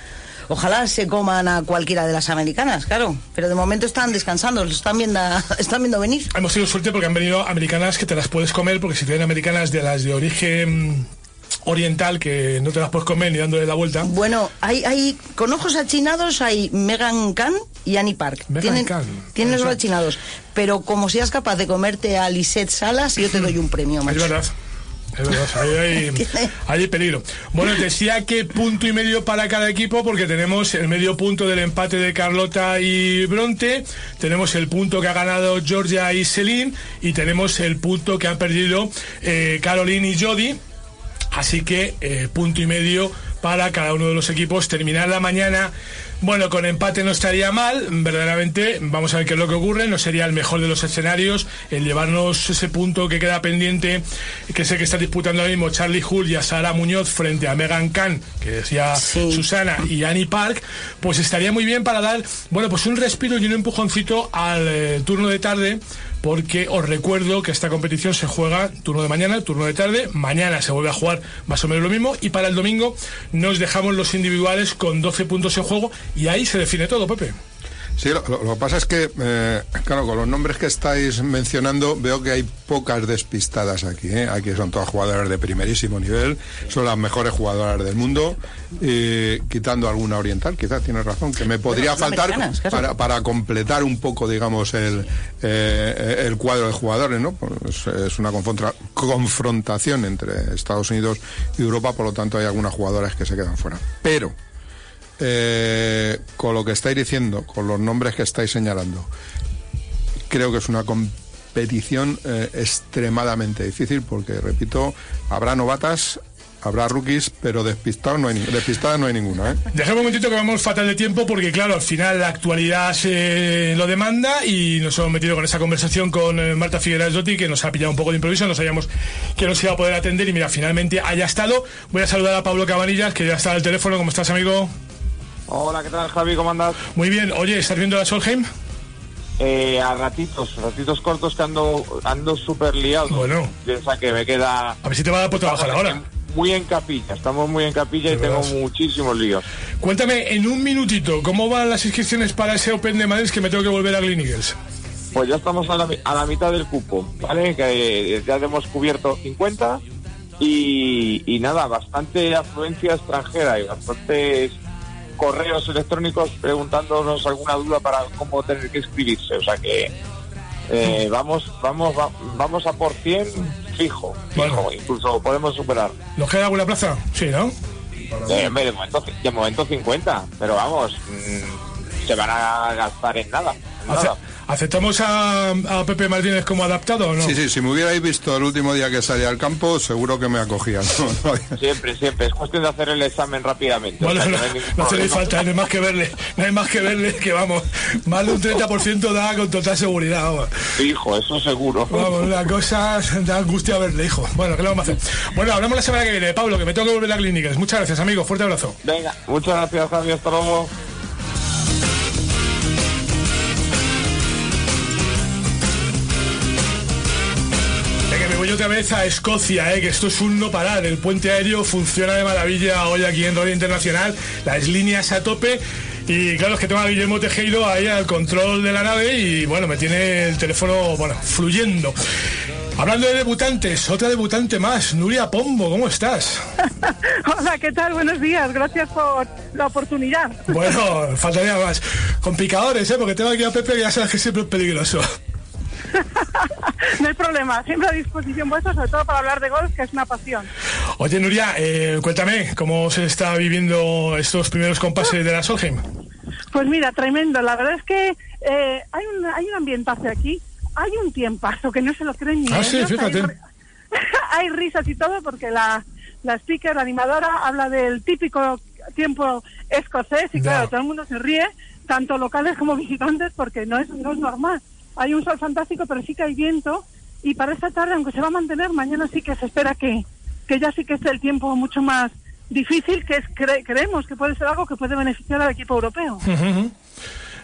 Ojalá se coman a cualquiera de las americanas, claro. Pero de momento están descansando, los están viendo, están viendo venir. Hemos tenido suerte porque han venido americanas que te las puedes comer, porque si te vienen americanas de las de origen oriental, que no te las puedes comer ni dándole la vuelta. Bueno, hay, hay con ojos achinados hay Megan Khan y Annie Park. Megan tienen Khan, tienen ojos achinados. Pero como seas capaz de comerte a Lisette Salas, yo te doy un premio. Es macho. verdad. Es verdad, ahí hay, ahí hay peligro. Bueno, decía que punto y medio para cada equipo, porque tenemos el medio punto del empate de Carlota y Bronte, tenemos el punto que ha ganado Georgia y Celine, y tenemos el punto que han perdido eh, Caroline y Jody. Así que eh, punto y medio para cada uno de los equipos. Terminar la mañana, bueno, con empate no estaría mal. Verdaderamente, vamos a ver qué es lo que ocurre. No sería el mejor de los escenarios el llevarnos ese punto que queda pendiente, que sé que está disputando ahora mismo Charlie Hull y a Sara Muñoz frente a Megan Khan, que decía Sí. Susana y Annie Park. Pues estaría muy bien para dar, bueno, pues un respiro y un empujoncito al eh, turno de tarde porque os recuerdo que esta competición se juega turno de mañana, turno de tarde, mañana se vuelve a jugar más o menos lo mismo y para el domingo nos dejamos los individuales con 12 puntos en juego y ahí se define todo, Pepe. Sí, lo, lo- que pasa es que, eh, claro, con los nombres que estáis mencionando, veo que hay pocas despistadas aquí. ¿eh? Aquí son todas jugadoras de primerísimo nivel, son las mejores jugadoras del mundo, eh, quitando alguna oriental, quizás tienes razón, que me podría faltar para, para completar un poco, digamos, el, eh, el cuadro de jugadores, ¿no? Pues es una confronta- confrontación entre Estados Unidos y Europa, por lo tanto hay algunas jugadoras que se quedan fuera. Pero, eh, con lo que estáis diciendo, con los nombres que estáis señalando, creo que es una competición eh, extremadamente difícil porque, repito, habrá novatas, habrá rookies, pero despistados no hay, despistadas no hay ninguna. ¿eh? Dejemos un momentito que vamos fatal de tiempo porque, claro, al final la actualidad se lo demanda y nos hemos metido con esa conversación con eh, Marta Figueras Dotti que nos ha pillado un poco de improviso, no sabíamos que nos iba a poder atender y mira, finalmente haya estado. Voy a saludar a Pablo Cabanillas, que ya está al teléfono. ¿Cómo estás, amigo? Hola, ¿qué tal, Javi? ¿Cómo andas? Muy bien. Oye, ¿estás viendo la Solheim? Eh, a ratitos, ratitos cortos que ando ando súper liado. Bueno. Piensa que me queda... A ver si te va a dar por trabajar ahora. Muy en capilla, estamos muy en capilla y tengo muchísimos líos. Cuéntame en un minutito, ¿cómo van las inscripciones para ese Open de Madrid que me tengo que volver a Green Eagles? Pues ya estamos a la, a la mitad del cupo, ¿vale? Que eh, ya hemos cubierto 50 y, y nada, bastante afluencia extranjera y bastantes correos electrónicos preguntándonos alguna duda para cómo tener que inscribirse. O sea que eh, vamos, vamos, va- vamos a por 100 fijo, fijo, incluso podemos superar. ¿Nos queda alguna plaza? Sí, ¿no? Eh, de, momento, de momento 50, pero vamos, mm, se van a gastar en nada. en nada. ¿Aceptamos a, a Pepe Martínez como adaptado o no? Sí, sí, si me hubierais visto el último día que salí al campo, seguro que me acogían. No, Siempre, siempre. Es cuestión de hacer el examen rápidamente. Bueno, O sea, no, no no hace falta, no hay más que verle, no hay más que verle que vamos, más de un 30% da con total seguridad, vamos. Hijo, eso seguro. Vamos, una cosa da angustia verle, hijo. Bueno, ¿qué le vamos a hacer? Bueno, hablamos la semana que viene, Pablo, que me tengo que volver a clínicas. Muchas gracias, amigo, fuerte abrazo. Venga, muchas gracias, Javi. Hasta luego. Voy otra vez a Escocia, eh, que esto es un no parar. El puente aéreo funciona de maravilla hoy aquí en Radio Internacional, las líneas a tope. Y claro, es que tengo a Guillermo Tejero ahí al control de la nave y bueno, me tiene el teléfono, bueno, fluyendo. Hablando de debutantes, otra debutante más, Nuria Pombo, ¿cómo estás? Hola, ¿qué tal? Buenos días. Gracias por la oportunidad. Bueno, faltaría más. Con picadores, ¿eh? Porque tengo aquí a Pepe que ya sabes que siempre es peligroso. No hay problema. Siempre a disposición vuestra, sobre todo para hablar de golf, que es una pasión. Oye, Nuria, eh, cuéntame, ¿cómo se está viviendo estos primeros compases de la Solheim? Pues mira, tremendo. La verdad es que eh, hay, un, hay un ambientazo aquí. Hay un tiempazo que no se lo creen ni Ah, sí, fíjate. Hay, ri- hay risas y todo porque la, la speaker, la animadora, habla del típico tiempo escocés y claro, todo el mundo se ríe, tanto locales como visitantes, porque no es, no es normal. Hay un sol fantástico, pero sí que hay viento y para esta tarde, aunque se va a mantener, mañana sí que se espera que, que ya sí que esté el tiempo mucho más difícil, que es cre- creemos que puede ser algo que puede beneficiar al equipo europeo.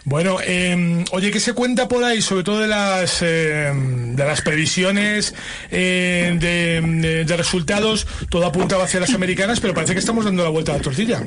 Bueno, eh, oye, ¿qué se cuenta por ahí, sobre todo de las eh, de las previsiones eh, de, resultados? Todo apuntaba hacia las americanas, pero parece que estamos dando la vuelta a la tortilla.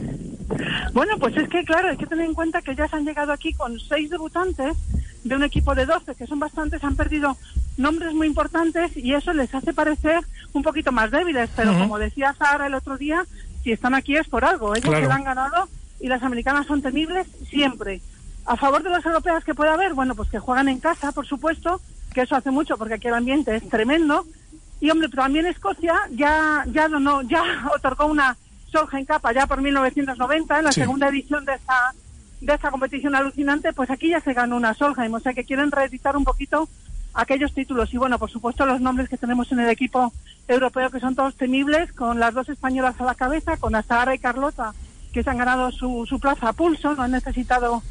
Bueno, pues es que claro, hay que tener en cuenta que ya se han llegado aquí con seis debutantes de un equipo de 12, que son bastantes, han perdido nombres muy importantes y eso les hace parecer un poquito más débiles, pero como decía Sara el otro día, si están aquí es por algo, ellos Claro. se han ganado y las americanas son temibles siempre. A favor de las europeas que pueda haber, bueno, pues que juegan en casa, por supuesto, que eso hace mucho porque aquí el ambiente es tremendo. Y hombre, también Escocia ya ya no ya otorgó una Solheim Cup allá por 1990 en la Sí. segunda edición de esta de esta competición alucinante, pues aquí ya se ganó una Solheim, o sea que quieren reeditar un poquito aquellos títulos y bueno, por supuesto los nombres que tenemos en el equipo europeo que son todos temibles, con las dos españolas a la cabeza, con Azahara y Carlota que se han ganado su, su plaza a pulso, no han necesitado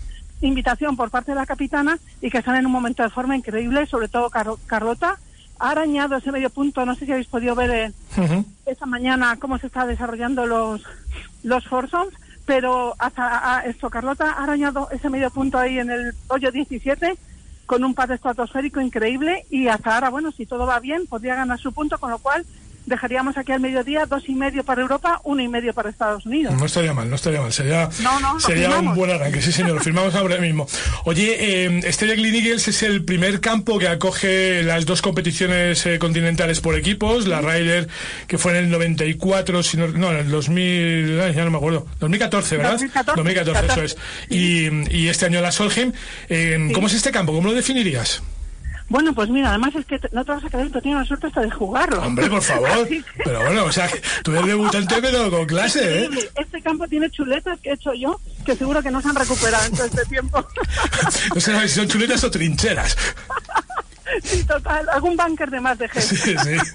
invitación por parte de la capitana y que están en un momento de forma increíble, sobre todo Car- Carlota. Ha arañado ese medio punto, no sé si habéis podido ver eh, esta mañana cómo se está desarrollando los, los foursomes, pero hasta a- esto, Carlota ha arañado ese medio punto ahí en el hoyo 17 con un par estratosférico increíble y hasta ahora, bueno, si todo va bien, podría ganar su punto, con lo cual dejaríamos aquí al mediodía dos y medio para Europa, uno y medio para Estados Unidos. No estaría mal, no estaría mal. Sería, No, no, lo sería un buen arranque, sí señor, lo firmamos ahora mismo. Oye, eh, este de Glen Eagles es el primer campo que acoge las dos competiciones eh, continentales por equipos, la Ryder, que fue en el 94, si no, en el 2000, ay, ya no me acuerdo, 2014, ¿verdad? 2014, 2014, eso es. Y, y este año la Solheim. Eh, ¿Cómo es este campo? ¿Cómo lo definirías? Bueno, pues mira, además es que no te vas a creer, pero tiene la suerte hasta de jugarlo. Hombre, por favor. Pero bueno, o sea, tú eres debutante, pero con clase, ¿eh? Este campo tiene chuletas que he hecho yo, que seguro que no se han recuperado en todo este tiempo. No sé si son chuletas o trincheras. sí, total, algún bunker de más de gente. Sí, sí.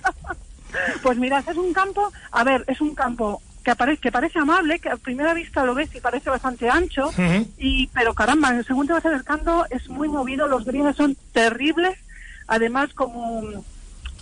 Pues mira, es un campo, a ver, es un campo que, apare- que parece amable, que a primera vista lo ves y parece bastante ancho, Ujú. y pero caramba, según te vas acercando es muy movido, los greens son terribles, además como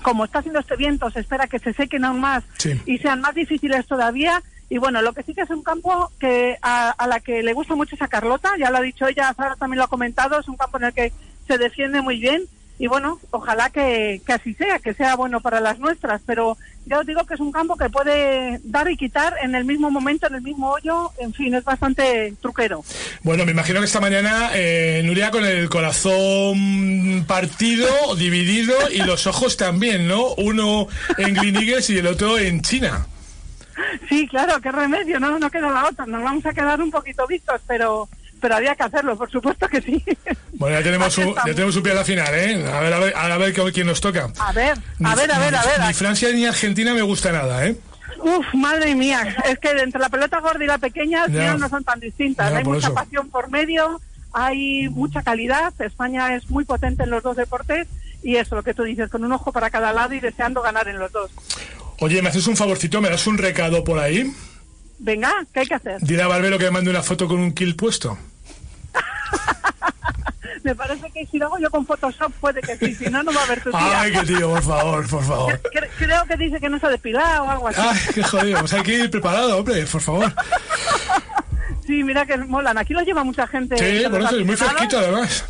como está haciendo este viento, se espera que se sequen aún más Sí. y sean más difíciles todavía. Y bueno, lo que sí que es un campo que a, a la que le gusta mucho es a Carlota, ya lo ha dicho ella, Sara también lo ha comentado, es un campo en el que se defiende muy bien y bueno, ojalá que, que así sea, que sea bueno para las nuestras, pero ya os digo que es un campo que puede dar y quitar en el mismo momento, en el mismo hoyo, en fin, es bastante truquero. Bueno, me imagino que esta mañana eh, Nuria con el corazón partido, dividido y los ojos también, ¿no? Uno en Gleneagles y el otro en China. Sí, claro, qué remedio, no, no queda la otra, nos vamos a quedar un poquito vistos, pero pero había que hacerlo, por supuesto que sí. Bueno, ya tenemos, un, ya tenemos un pie a la final, ¿eh? A ver, a ver, a ver quién nos toca. A ver, a ver, a ver, a ver. Ni Francia ni Argentina me gusta nada, ¿eh? Uf, madre mía, es que entre la pelota gorda y la pequeña final no son tan distintas. Hay por mucha eso. pasión por medio, hay mucha calidad. España es muy potente en los dos deportes y eso, lo que tú dices, con un ojo para cada lado y deseando ganar en los dos. Oye, ¿me haces un favorcito? ¿Me das un recado por ahí? Venga, ¿qué hay que hacer? Dile a Barbero que me mande una foto con un kill puesto. Me parece que si lo hago yo con Photoshop puede que sí, si no, no va a haber tu tía. Ay, qué tío, por favor, por favor. Cre- Creo que dice que no se ha depilado o algo así. Ay, qué jodido. Pues hay que ir preparado, hombre, por favor. Sí, mira que molan. Aquí lo lleva mucha gente. Sí, por eso es muy fresquito, además.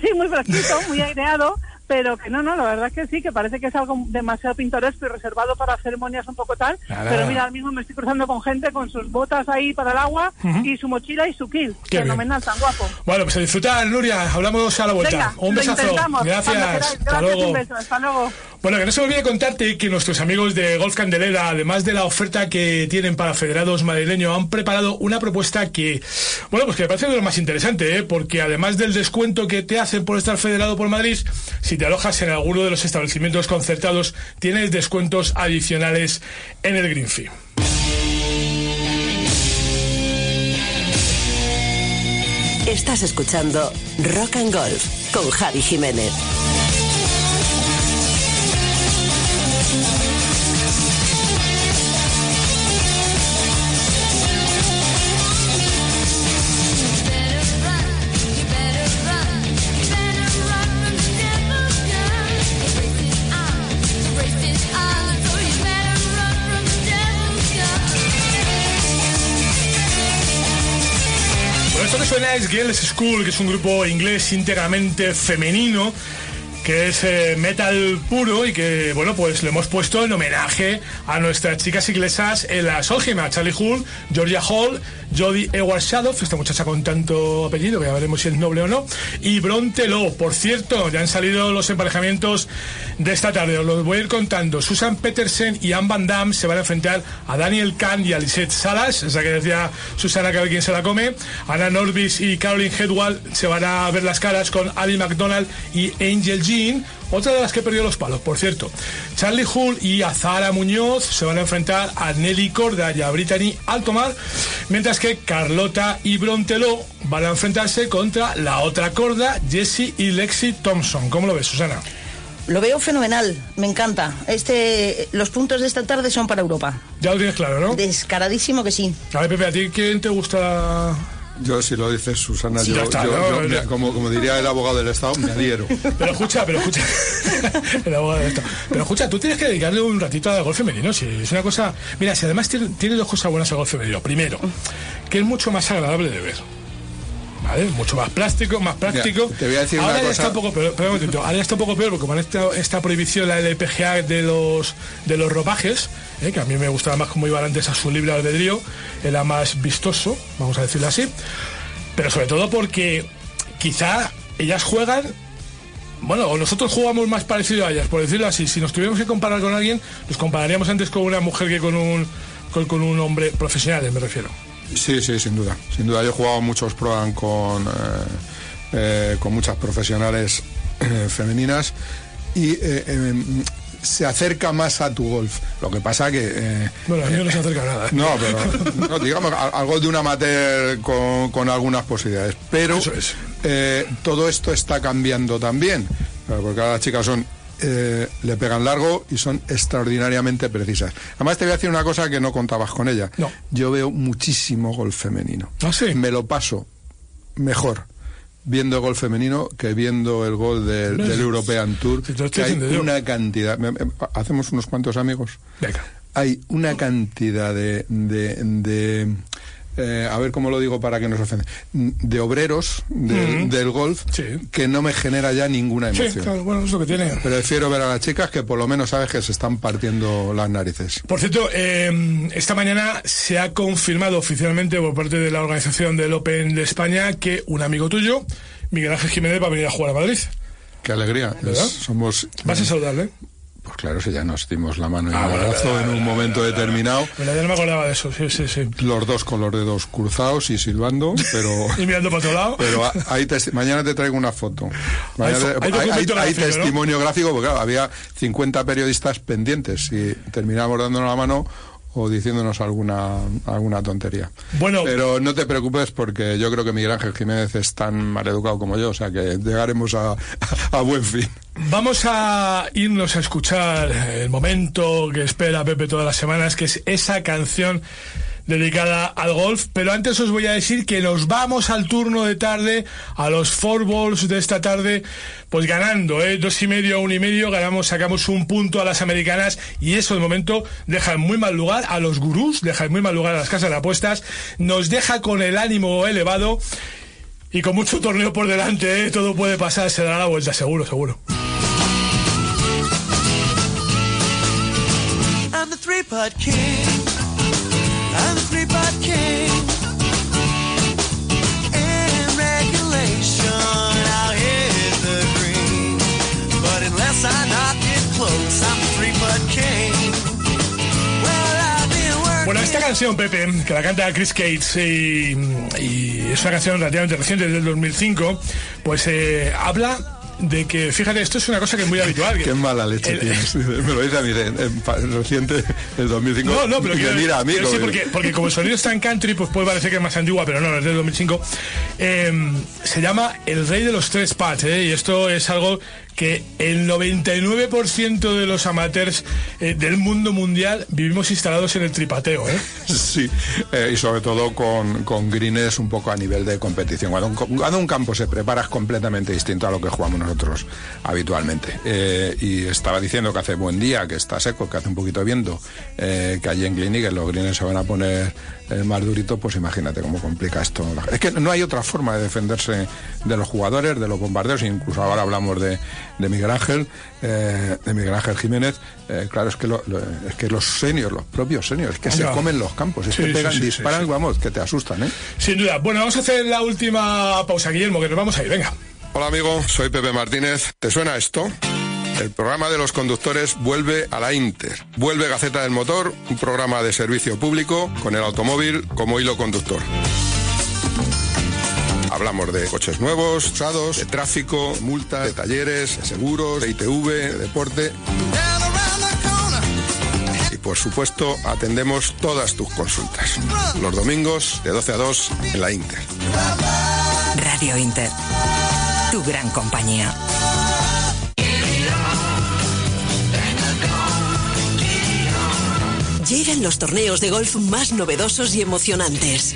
Sí, muy fresquito, muy aireado, pero que no, no, la verdad es que sí, que parece que es algo demasiado pintoresco y reservado para ceremonias un poco tal. Nada. Pero mira, ahora mismo me estoy cruzando con gente con sus botas ahí para el agua Ujú. y su mochila y su kill. Qué Fenomenal, tan guapo. Bueno, pues a disfrutar, Nuria. Hablamos a la vuelta. Venga, un besazo. Gracias. queráis. Hasta Gracias, luego. un beso. Hasta luego. Bueno, que no se me olvide contarte que nuestros amigos de Golf Candelera, además de la oferta que tienen para federados madrileños, han preparado una propuesta que, bueno, pues que me parece de lo más interesante, ¿eh? porque además del descuento que te hacen por estar federado por Madrid, si te alojas en alguno de los establecimientos concertados, tienes descuentos adicionales en el Green Fee. Estás escuchando Rock and Golf con Javi Jiménez. Girls School, que es un grupo inglés íntegramente femenino que es eh, metal puro y que, bueno, pues lo hemos puesto en homenaje a nuestras chicas inglesas en la Solheim, a Charlie Hull, Georgia Hall, Jodie Edward Shadow, esta muchacha con tanto apellido, que ya veremos si es noble o no, y Bronte Lowe. Por cierto, ya han salido los emparejamientos de esta tarde, os los voy a ir contando. Susan Petersen y Anne Van Damme se van a enfrentar a Daniel Kahn y a Lisette Salas, esa que decía Susana que a ver quién se la come. Anna Norvis y Caroline Hedwall se van a ver las caras con Ali McDonald y Angel Jean, otra de las que perdió los palos, por cierto. Charlie Hull y Azara Muñoz se van a enfrentar a Nelly Corda y a Brittany Altomar, mientras que Carlota y Bronteló van a enfrentarse contra la otra Corda, Jessie y Lexi Thompson. ¿Cómo lo ves, Susana? Lo veo fenomenal, me encanta. Este, los puntos de esta tarde son para Europa. Ya lo tienes claro, ¿no? Descaradísimo que sí. A ver, Pepe, ¿a ti quién te gusta? Yo, si lo dices, Susana, Sí, yo, ya está, yo- ¿no? yo me- como, como diría el abogado del Estado, me adhiero. Pero escucha, pero escucha. El abogado de esto. Pero escucha, tú tienes que dedicarle un ratito al golf femenino. Si es una cosa. Mira, si además tiene, tiene dos cosas buenas el golf femenino. Primero, que es mucho más agradable de ver. ¿Vale? Mucho más plástico, más práctico. Mira, te voy a decir ahora una ya cosa. está un poco peor. Un momentito. Ahora ya está un poco peor porque con esta, esta prohibición, la LPGA de los, de los ropajes, ¿eh? que a mí me gustaba más como iban antes a su libre albedrío, era más vistoso, vamos a decirlo así. Pero sobre todo porque quizá ellas juegan bueno, nosotros jugamos más parecido a ellas, por decirlo así. Si nos tuviéramos que comparar con alguien, nos compararíamos antes con una mujer que con un, con, con un hombre profesional, me refiero. Sí, sí, sin duda. Sin duda, yo he jugado muchos Pro Am con, eh, eh, con muchas profesionales eh, femeninas y eh, se acerca más a tu golf. Lo que pasa que... eh, Bueno, a mí no se acerca nada. No, pero no, digamos al, al gol de un amateur con, con algunas posibilidades. Pero Eso es. eh, todo esto está cambiando también, porque ahora las chicas son eh, le pegan largo y son extraordinariamente precisas. Además te voy a decir una cosa que no contabas con ella. No. Yo veo muchísimo golf femenino. ¿Ah, sí? Me lo paso mejor viendo golf femenino que viendo el gol del, No, del sí. European Tour. Que hay una cantidad. Hacemos unos cuantos amigos Venga. hay una cantidad de, de, de, eh, a ver cómo lo digo para que no se ofenda, de obreros del, golf que no me genera ya ninguna Sí, emoción. claro, bueno, es lo que tiene. Prefiero ver a las chicas que por lo menos sabes que se están partiendo las narices. Por cierto, eh, esta mañana se ha confirmado oficialmente por parte de la organización del Open de España que un amigo tuyo, Miguel Ángel Jiménez, va a venir a jugar a Madrid. Qué alegría. Es- somos. ¿Vas a saludarle? Pues claro, si ya nos dimos la mano y Ah, un abrazo verdad, en un verdad, momento determinado. Verdad, ya no me acordaba de eso, sí, sí, sí. Los dos con los dedos cruzados y silbando, pero. Y mirando para otro lado. Pero mañana te traigo una foto. Mañana fo- te- hay hay, documento hay- hay gráfico, ¿no? testimonio gráfico, porque claro, había 50 periodistas pendientes y terminamos dándonos la mano o diciéndonos alguna alguna tontería. Bueno. Pero no te preocupes porque yo creo que Miguel Ángel Jiménez es tan maleducado como yo, o sea que llegaremos a, a buen fin. Vamos a irnos a escuchar el momento que espera Pepe todas las semanas, que es esa canción dedicada al golf, pero antes os voy a decir que nos vamos al turno de tarde, a los four balls de esta tarde, pues ganando, ¿eh? dos y medio a uno y medio, ganamos, sacamos un punto a las americanas y eso de momento deja en muy mal lugar a los gurús, deja en muy mal lugar a las casas de apuestas, nos deja con el ánimo elevado y con mucho torneo por delante, ¿eh? todo puede pasar, se dará la vuelta, seguro, seguro. Esta canción, Pepe, que la canta Chris Cates y, y es una canción relativamente reciente, del 2005, pues eh, habla de que, fíjate, esto es una cosa que es muy habitual. que- Qué mala leche el- tienes. Me lo dice a mí, en reciente, el 2005. No, no, pero me mira a mí. quiero decir, como- porque, porque como el sonido está en country, pues puede parecer que es más antigua, pero no, es del 2005. Eh, se llama El Rey de los Tres Pats, ¿eh? y esto es algo que el 99% de los amateurs eh, del mundo mundial vivimos instalados en el tripateo. ¿eh? Sí, eh, y sobre todo con, con greens un poco a nivel de competición. Cuando un, campo se prepara es completamente distinto a lo que jugamos nosotros habitualmente. Eh, y estaba diciendo que hace buen día, que está seco, que hace un poquito de viento, que allí en Glinique los greens se van a poner eh, más duritos, pues imagínate cómo complica esto. Es que no hay otra forma de defenderse de los jugadores, de los bombarderos, incluso ahora hablamos de, de Miguel Ángel, eh, de Miguel Ángel Jiménez. Eh, claro, es que, lo- lo- es que los seniors, los propios seniors, es que se comen los campos, es Sí, que pegan, sí, sí, disparan, sí. vamos, que te asustan, ¿eh? Sin duda. Bueno, vamos a hacer la última pausa, Guillermo, que nos vamos a ir. Venga. Hola amigo, soy Pepe Martínez. ¿Te suena esto? El programa de los conductores vuelve a la Inter. Vuelve Gaceta del Motor, un programa de servicio público con el automóvil como hilo conductor. Hablamos de coches nuevos, usados, de tráfico, multas, de talleres, de seguros, de ITV, de deporte. Y por supuesto, atendemos todas tus consultas. Los domingos de 12 a 2 en la Inter. Radio Inter. Tu gran compañía. Llegan los torneos de golf más novedosos y emocionantes.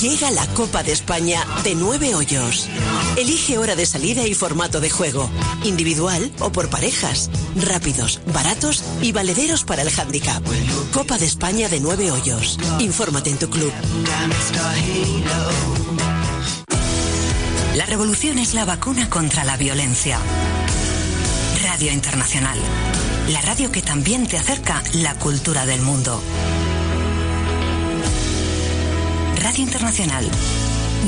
Llega la Copa de España de nueve hoyos. Elige hora de salida y formato de juego. Individual o por parejas. Rápidos, baratos y valederos para el handicap. Copa de España de nueve hoyos. Infórmate en tu club. La revolución es la vacuna contra la violencia. Radio Internacional. La radio que también te acerca la cultura del mundo. Radio Internacional.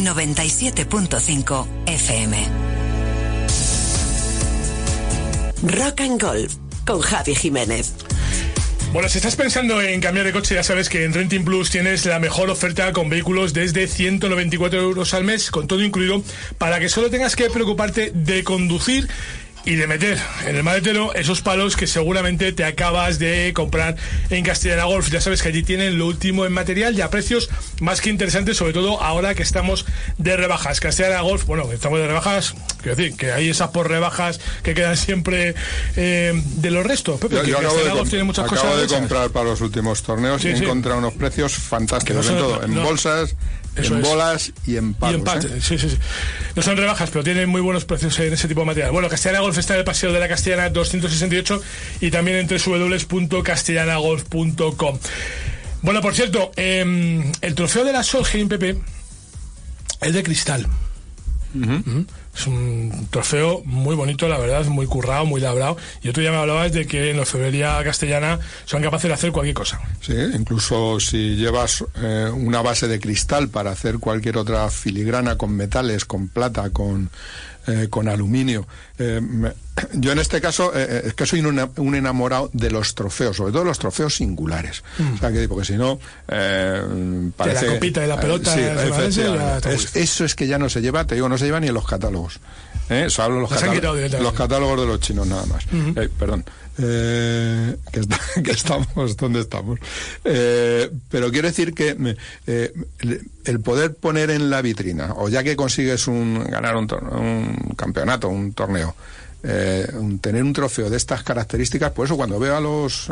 97.5 FM. Rock and Golf con Javi Jiménez. Bueno, si estás pensando en cambiar de coche, ya sabes que en Renting Plus tienes la mejor oferta con vehículos desde 194 euros al mes, con todo incluido, para que solo tengas que preocuparte de conducir y de meter en el maletero esos palos que seguramente te acabas de comprar en Castellana Golf. Ya sabes que allí tienen lo último en material y a precios más que interesantes, sobre todo ahora que estamos de rebajas. Castellana Golf, bueno, estamos de rebajas, quiero decir, que hay esas por rebajas que quedan siempre eh, de los restos. Pepe, Yo, que yo acabo de, Castellana Golf com- tiene muchas acabo cosas de hechas. comprar para los últimos torneos Sí, y sí. encontrado unos precios fantásticos no en todo, en bolsas, Eso en es. bolas y en Y empate, ¿eh? sí, sí, sí. No son rebajas, pero tienen muy buenos precios en ese tipo de material. Bueno, Castellana Golf está en el Paseo de la Castellana 268 y también en www.castellanagolf.com. Bueno, por cierto, eh, el trofeo de la Solheim, Pepe, es de cristal. Es un trofeo muy bonito, la verdad, muy currado, muy labrado. Y otro día me hablabas de que en la orfebrería castellana son capaces de hacer cualquier cosa. Sí, incluso si llevas eh, una base de cristal para hacer cualquier otra filigrana con metales, con plata, con, eh, con aluminio. Eh, yo en este caso eh, eh, es que soy un, un enamorado de los trofeos, sobre todo los trofeos singulares. Mm. O sea, que, porque si no, eh, parece... la copita y la pelota sí, de Es- eso es que ya no se lleva, te digo, no se lleva ni en los catálogos. ¿Eh? Eso hablo los, catálogos- los catálogos de los chinos nada más. Eh, perdón. Eh, que, está- que estamos donde estamos. Eh, pero quiero decir que me- eh, el- poder poner en la vitrina, o ya que consigues un, ganar un, un campeonato, un torneo, eh, un- tener un trofeo de estas características, por eso cuando veo a los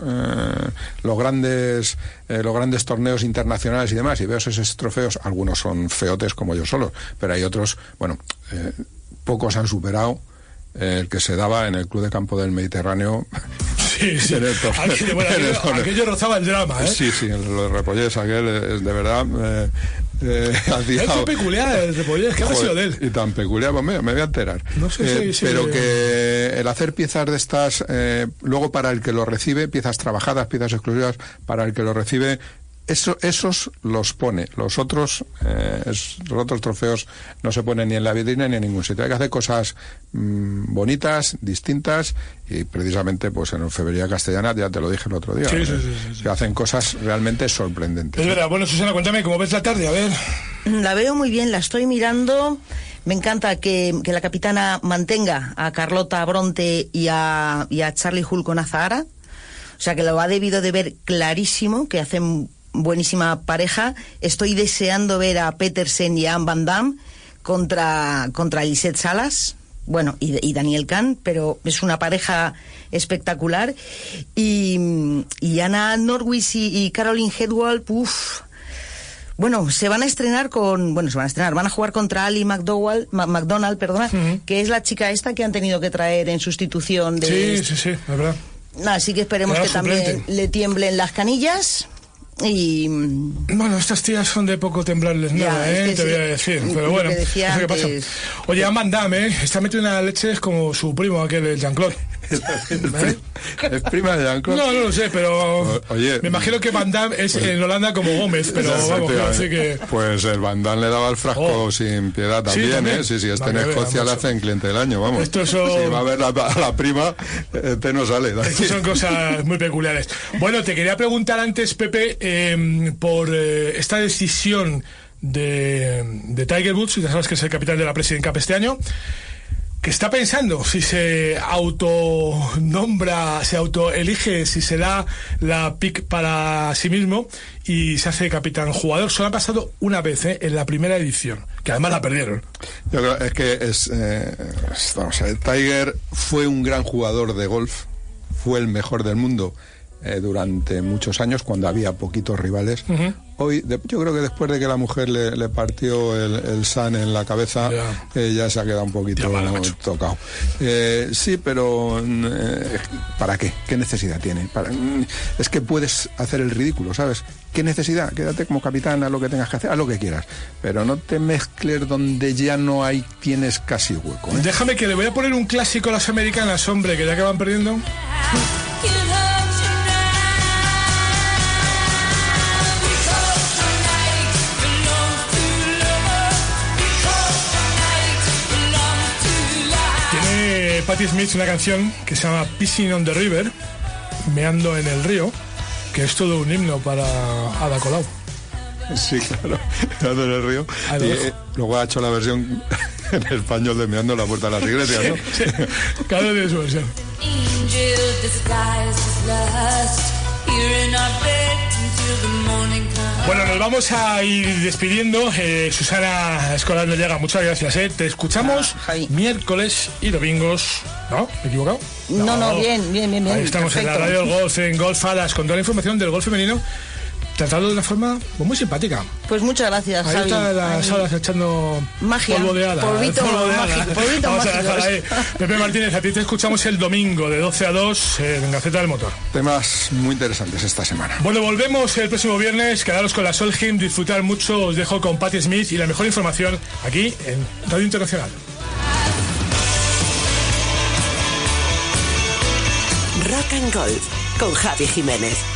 los grandes los grandes torneos internacionales y demás y veo esos trofeos, algunos son feotes como yo solo, pero hay otros, bueno, eh, pocos han superado eh, el que se daba en el Club de Campo del Mediterráneo. Sí, sí. En el torneo- Aquello, bueno, en el aquello- rozaba el drama, ¿eh? Sí, sí, lo de Repollés, aquel es de verdad. Eh, eh, hacía- Es peculiar el Repollés, ¿qué ha sido de él? Y tan peculiar, pues me, me voy a enterar. No sé Eh, si- si- pero que el hacer piezas de estas, eh, luego para el que lo recibe, piezas trabajadas, piezas exclusivas, para el que lo recibe, eso, esos los pone. Los otros, eh, es- los otros trofeos no se ponen ni en la vitrina ni en ningún sitio. Hay que hacer cosas mm, bonitas, distintas, y precisamente pues en orfebrería castellana, ya te lo dije el otro día, Sí, sí, eh, sí, sí, sí. se hacen cosas realmente sorprendentes. Es verdad. Bueno, Susana, cuéntame, ¿cómo ves la tarde? A ver. La veo muy bien, la estoy mirando. Me encanta que, que la capitana mantenga a Carlota Bronte y a, y a Charlie Hull con Azahara. O sea que lo ha debido de ver clarísimo, que hacen buenísima pareja. Estoy deseando ver a Petersen y a Anne Van Damme contra, contra Lisette Salas. Bueno, y, y Daniel Kahn, pero es una pareja espectacular. Y, y Anna Norwis y, y Caroline Hedwall, uff, bueno, se van a estrenar con, bueno, se van a estrenar, van a jugar contra Ali McDowell, McDonald, perdona, que es la chica esta que han tenido que traer en sustitución de. Sí, sí, sí, es verdad. Así que esperemos que también le tiemblen las canillas y Bueno, estas tías son de poco temblarles Ya, nada, ¿eh? Te sí. voy a decir. Pero que bueno, decía no sé qué pasa. antes. Oye, a Van Damme, ¿eh? Está metido en la leche como su primo, aquel, el Jean-Claude. ¿Es prima de Jean-Claude? No, no lo sé, pero. O- oye. Me imagino que Van Damme es en Holanda como Gómez, pero vamos, decir que. Pues el Bandán le daba el frasco Oh. sin piedad Sí, también. ¿eh? Sí, sí, este en Escocia le hacen cliente del año, vamos. Esto son- Si va a ver la- a la prima, este no sale. Estas son cosas muy peculiares. Bueno, te quería preguntar antes, Pepe, eh, por eh, esta decisión de, de Tiger Woods, ya sabes que es el capitán de la President Cup este año, que está pensando si se autonombra, se autoelige, si se da la pick para sí mismo y se hace capitán jugador. Solo ha pasado una vez ¿eh? en la primera edición, que además la perdieron. Yo creo es que eh, es- vamos a ver, Tiger fue un gran jugador de golf, fue el mejor del mundo eh, durante muchos años cuando había poquitos rivales. Hoy, de- yo creo que después de que la mujer le, le partió el, el san en la cabeza, Ya. eh, ya se ha quedado un poquito tocado. Eh, sí, pero mm, eh, ¿para qué? ¿Qué necesidad tiene? Para- mm, es que puedes hacer el ridículo, ¿sabes? ¿Qué necesidad? Quédate como capitán, haz lo que tengas que hacer, haz lo que quieras. Pero no te mezcles donde ya no hay, tienes casi hueco. ¿eh? Déjame que le voy a poner un clásico a las americanas, hombre, que ya que van perdiendo. Patti Smith una canción que se llama Pissing on the River, meando en el río, que es todo un himno para Ada Colau. Sí, claro, Meando en el río. Ahí lo Y, eh, luego ha hecho la versión en español de Meando en la puerta de las iglesias, ¿no? Cada tiene su versión. Bueno, nos vamos a ir despidiendo. Eh, Susana Escolar de Llega, muchas gracias. eh. Te escuchamos miércoles y domingos. ¿No? ¿Me he equivocado? No, no, bien, bien, bien, bien, Ahí estamos en la radio del golf, en Golf Alas, con toda la información del golf femenino tratado de una forma pues, muy simpática. Pues muchas gracias, Ahí Javi. está las salas echando Magia. polvo de hada. Polvito polvo de hada. polvito Vamos a dejar ahí. Pepe Martínez, a ti te escuchamos el domingo de 12 a 2 eh, en Gaceta del Motor. Temas muy interesantes esta semana. Bueno, volvemos el próximo viernes. Quedaros con la Solheim, disfrutar mucho. Os dejo con Patti Smith y la mejor información aquí en Radio Internacional. Rock and Golf con Javi Jiménez.